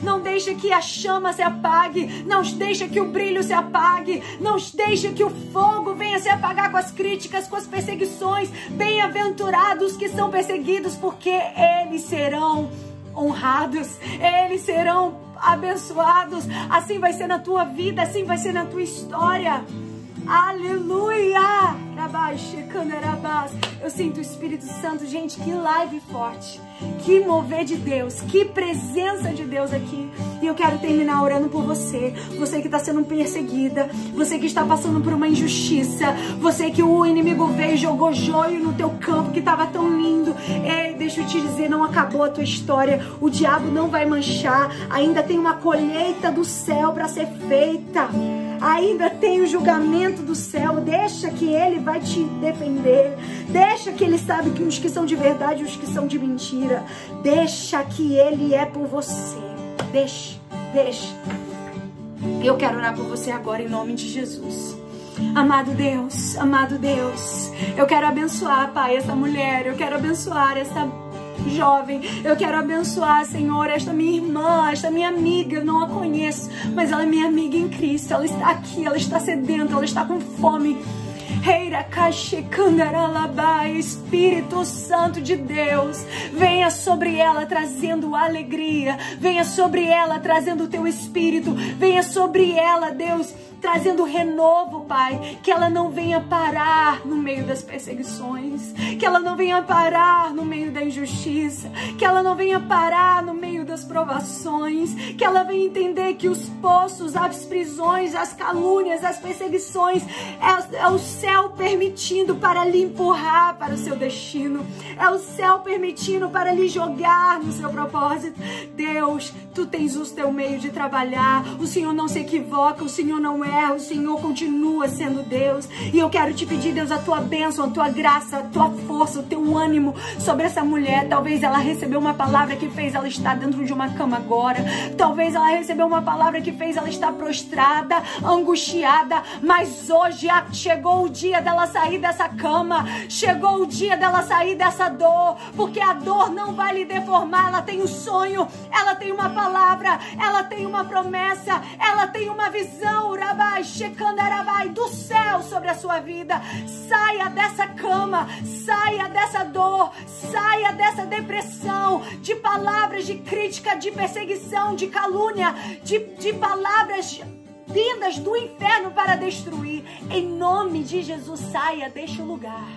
Speaker 2: Não deixa que a chama se apague. Não deixa que o brilho se apague. Não deixa que o fogo venha se apagar com as críticas, com as perseguições. Bem-aventurados que são perseguidos, porque eles serão honrados. Eles serão abençoados. Assim vai ser na tua vida, assim vai ser na tua história. Aleluia! Eu sinto o Espírito Santo, gente, que live forte, que mover de Deus, que presença de Deus aqui. E eu quero terminar orando por você, você que está sendo perseguida, você que está passando por uma injustiça, você que o inimigo veio e jogou joio no teu campo que estava tão lindo. Ei, deixa eu te dizer, não acabou a tua história, o diabo não vai manchar, ainda tem uma colheita do céu para ser feita ainda tem o julgamento do céu. Deixa que ele vai te defender. Deixa que ele sabe que os que são de verdade e os que são de mentira. Deixa que ele é por você. Deixa, deixa. Eu quero orar por você agora em nome de Jesus. Amado Deus, amado Deus, eu quero abençoar, Pai, essa mulher, eu quero abençoar essa jovem. Eu quero abençoar, Senhor, esta minha irmã, esta minha amiga. Eu não a conheço, mas ela é minha amiga em Cristo. Ela está aqui, ela está sedenta, ela está com fome. Espírito Santo de Deus, venha sobre ela trazendo alegria, venha sobre ela trazendo o teu espírito, venha sobre ela, Deus, trazendo renovo, Pai. Que ela não venha parar no meio das perseguições, que ela não venha parar no meio da injustiça, que ela não venha parar no meio das provações, que ela venha entender que os poços, as prisões, as calúnias, as perseguições é, é o céu permitindo para lhe empurrar para o seu destino, é o céu permitindo para lhe jogar no seu propósito. Deus, tu tens o teu meio de trabalhar, o Senhor não se equivoca, o Senhor não é o Senhor continua sendo Deus. E eu quero te pedir, Deus, a tua bênção, a tua graça, a tua força, o teu ânimo sobre essa mulher. Talvez ela recebeu uma palavra que fez ela estar dentro de uma cama agora. Talvez ela recebeu uma palavra que fez ela estar prostrada, angustiada. Mas hoje chegou o dia dela sair dessa cama. Chegou o dia dela sair dessa dor. Porque a dor não vai lhe deformar. Ela tem um sonho, ela tem uma palavra, ela tem uma promessa, ela tem uma visão. Uraba Shekandarabai, do céu sobre a sua vida. Saia dessa cama, saia dessa dor, saia dessa depressão, de palavras de crítica, de perseguição, de calúnia, de, de palavras vindas do inferno para destruir. Em nome de Jesus, saia deste lugar.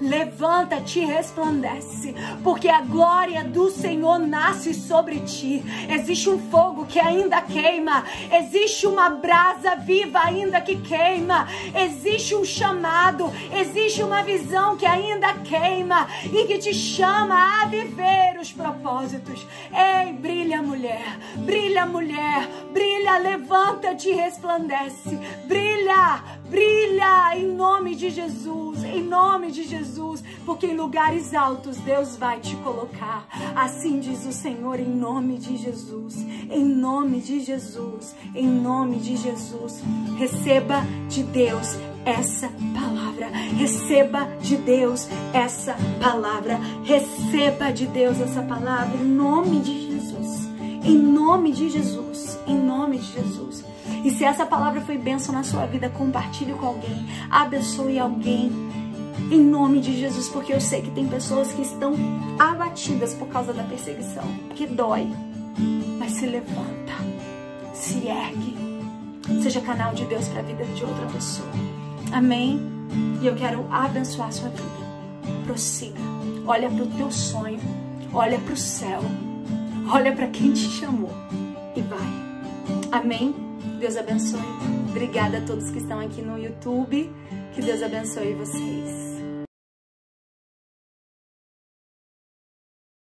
Speaker 2: Levanta-te e resplandece, porque a glória do Senhor nasce sobre ti. Existe um fogo que ainda queima, existe uma brasa viva ainda que queima, existe um chamado, existe uma visão que ainda queima e que te chama a viver os propósitos. Ei, brilha, mulher, brilha, mulher, brilha, levanta-te e resplandece, brilha, brilha em nome de Jesus, em nome de Jesus. Porque em lugares altos Deus vai te colocar. Assim diz o Senhor, em nome de Jesus, em nome de Jesus, em nome de Jesus. Receba de Deus essa palavra. Receba de Deus essa palavra. Receba de Deus essa palavra em nome de Jesus. Em nome de Jesus. Em nome de Jesus. E se essa palavra foi bênção na sua vida, compartilhe com alguém. Abençoe alguém em nome de Jesus, porque eu sei que tem pessoas que estão abatidas por causa da perseguição, que dói, mas se levanta, se ergue, seja canal de Deus para a vida de outra pessoa. Amém? E eu quero abençoar a sua vida. Prossiga, olha para o teu sonho, olha para o céu, olha para quem te chamou e vai. Amém? Deus abençoe. Obrigada a todos que estão aqui no YouTube. Que Deus abençoe vocês.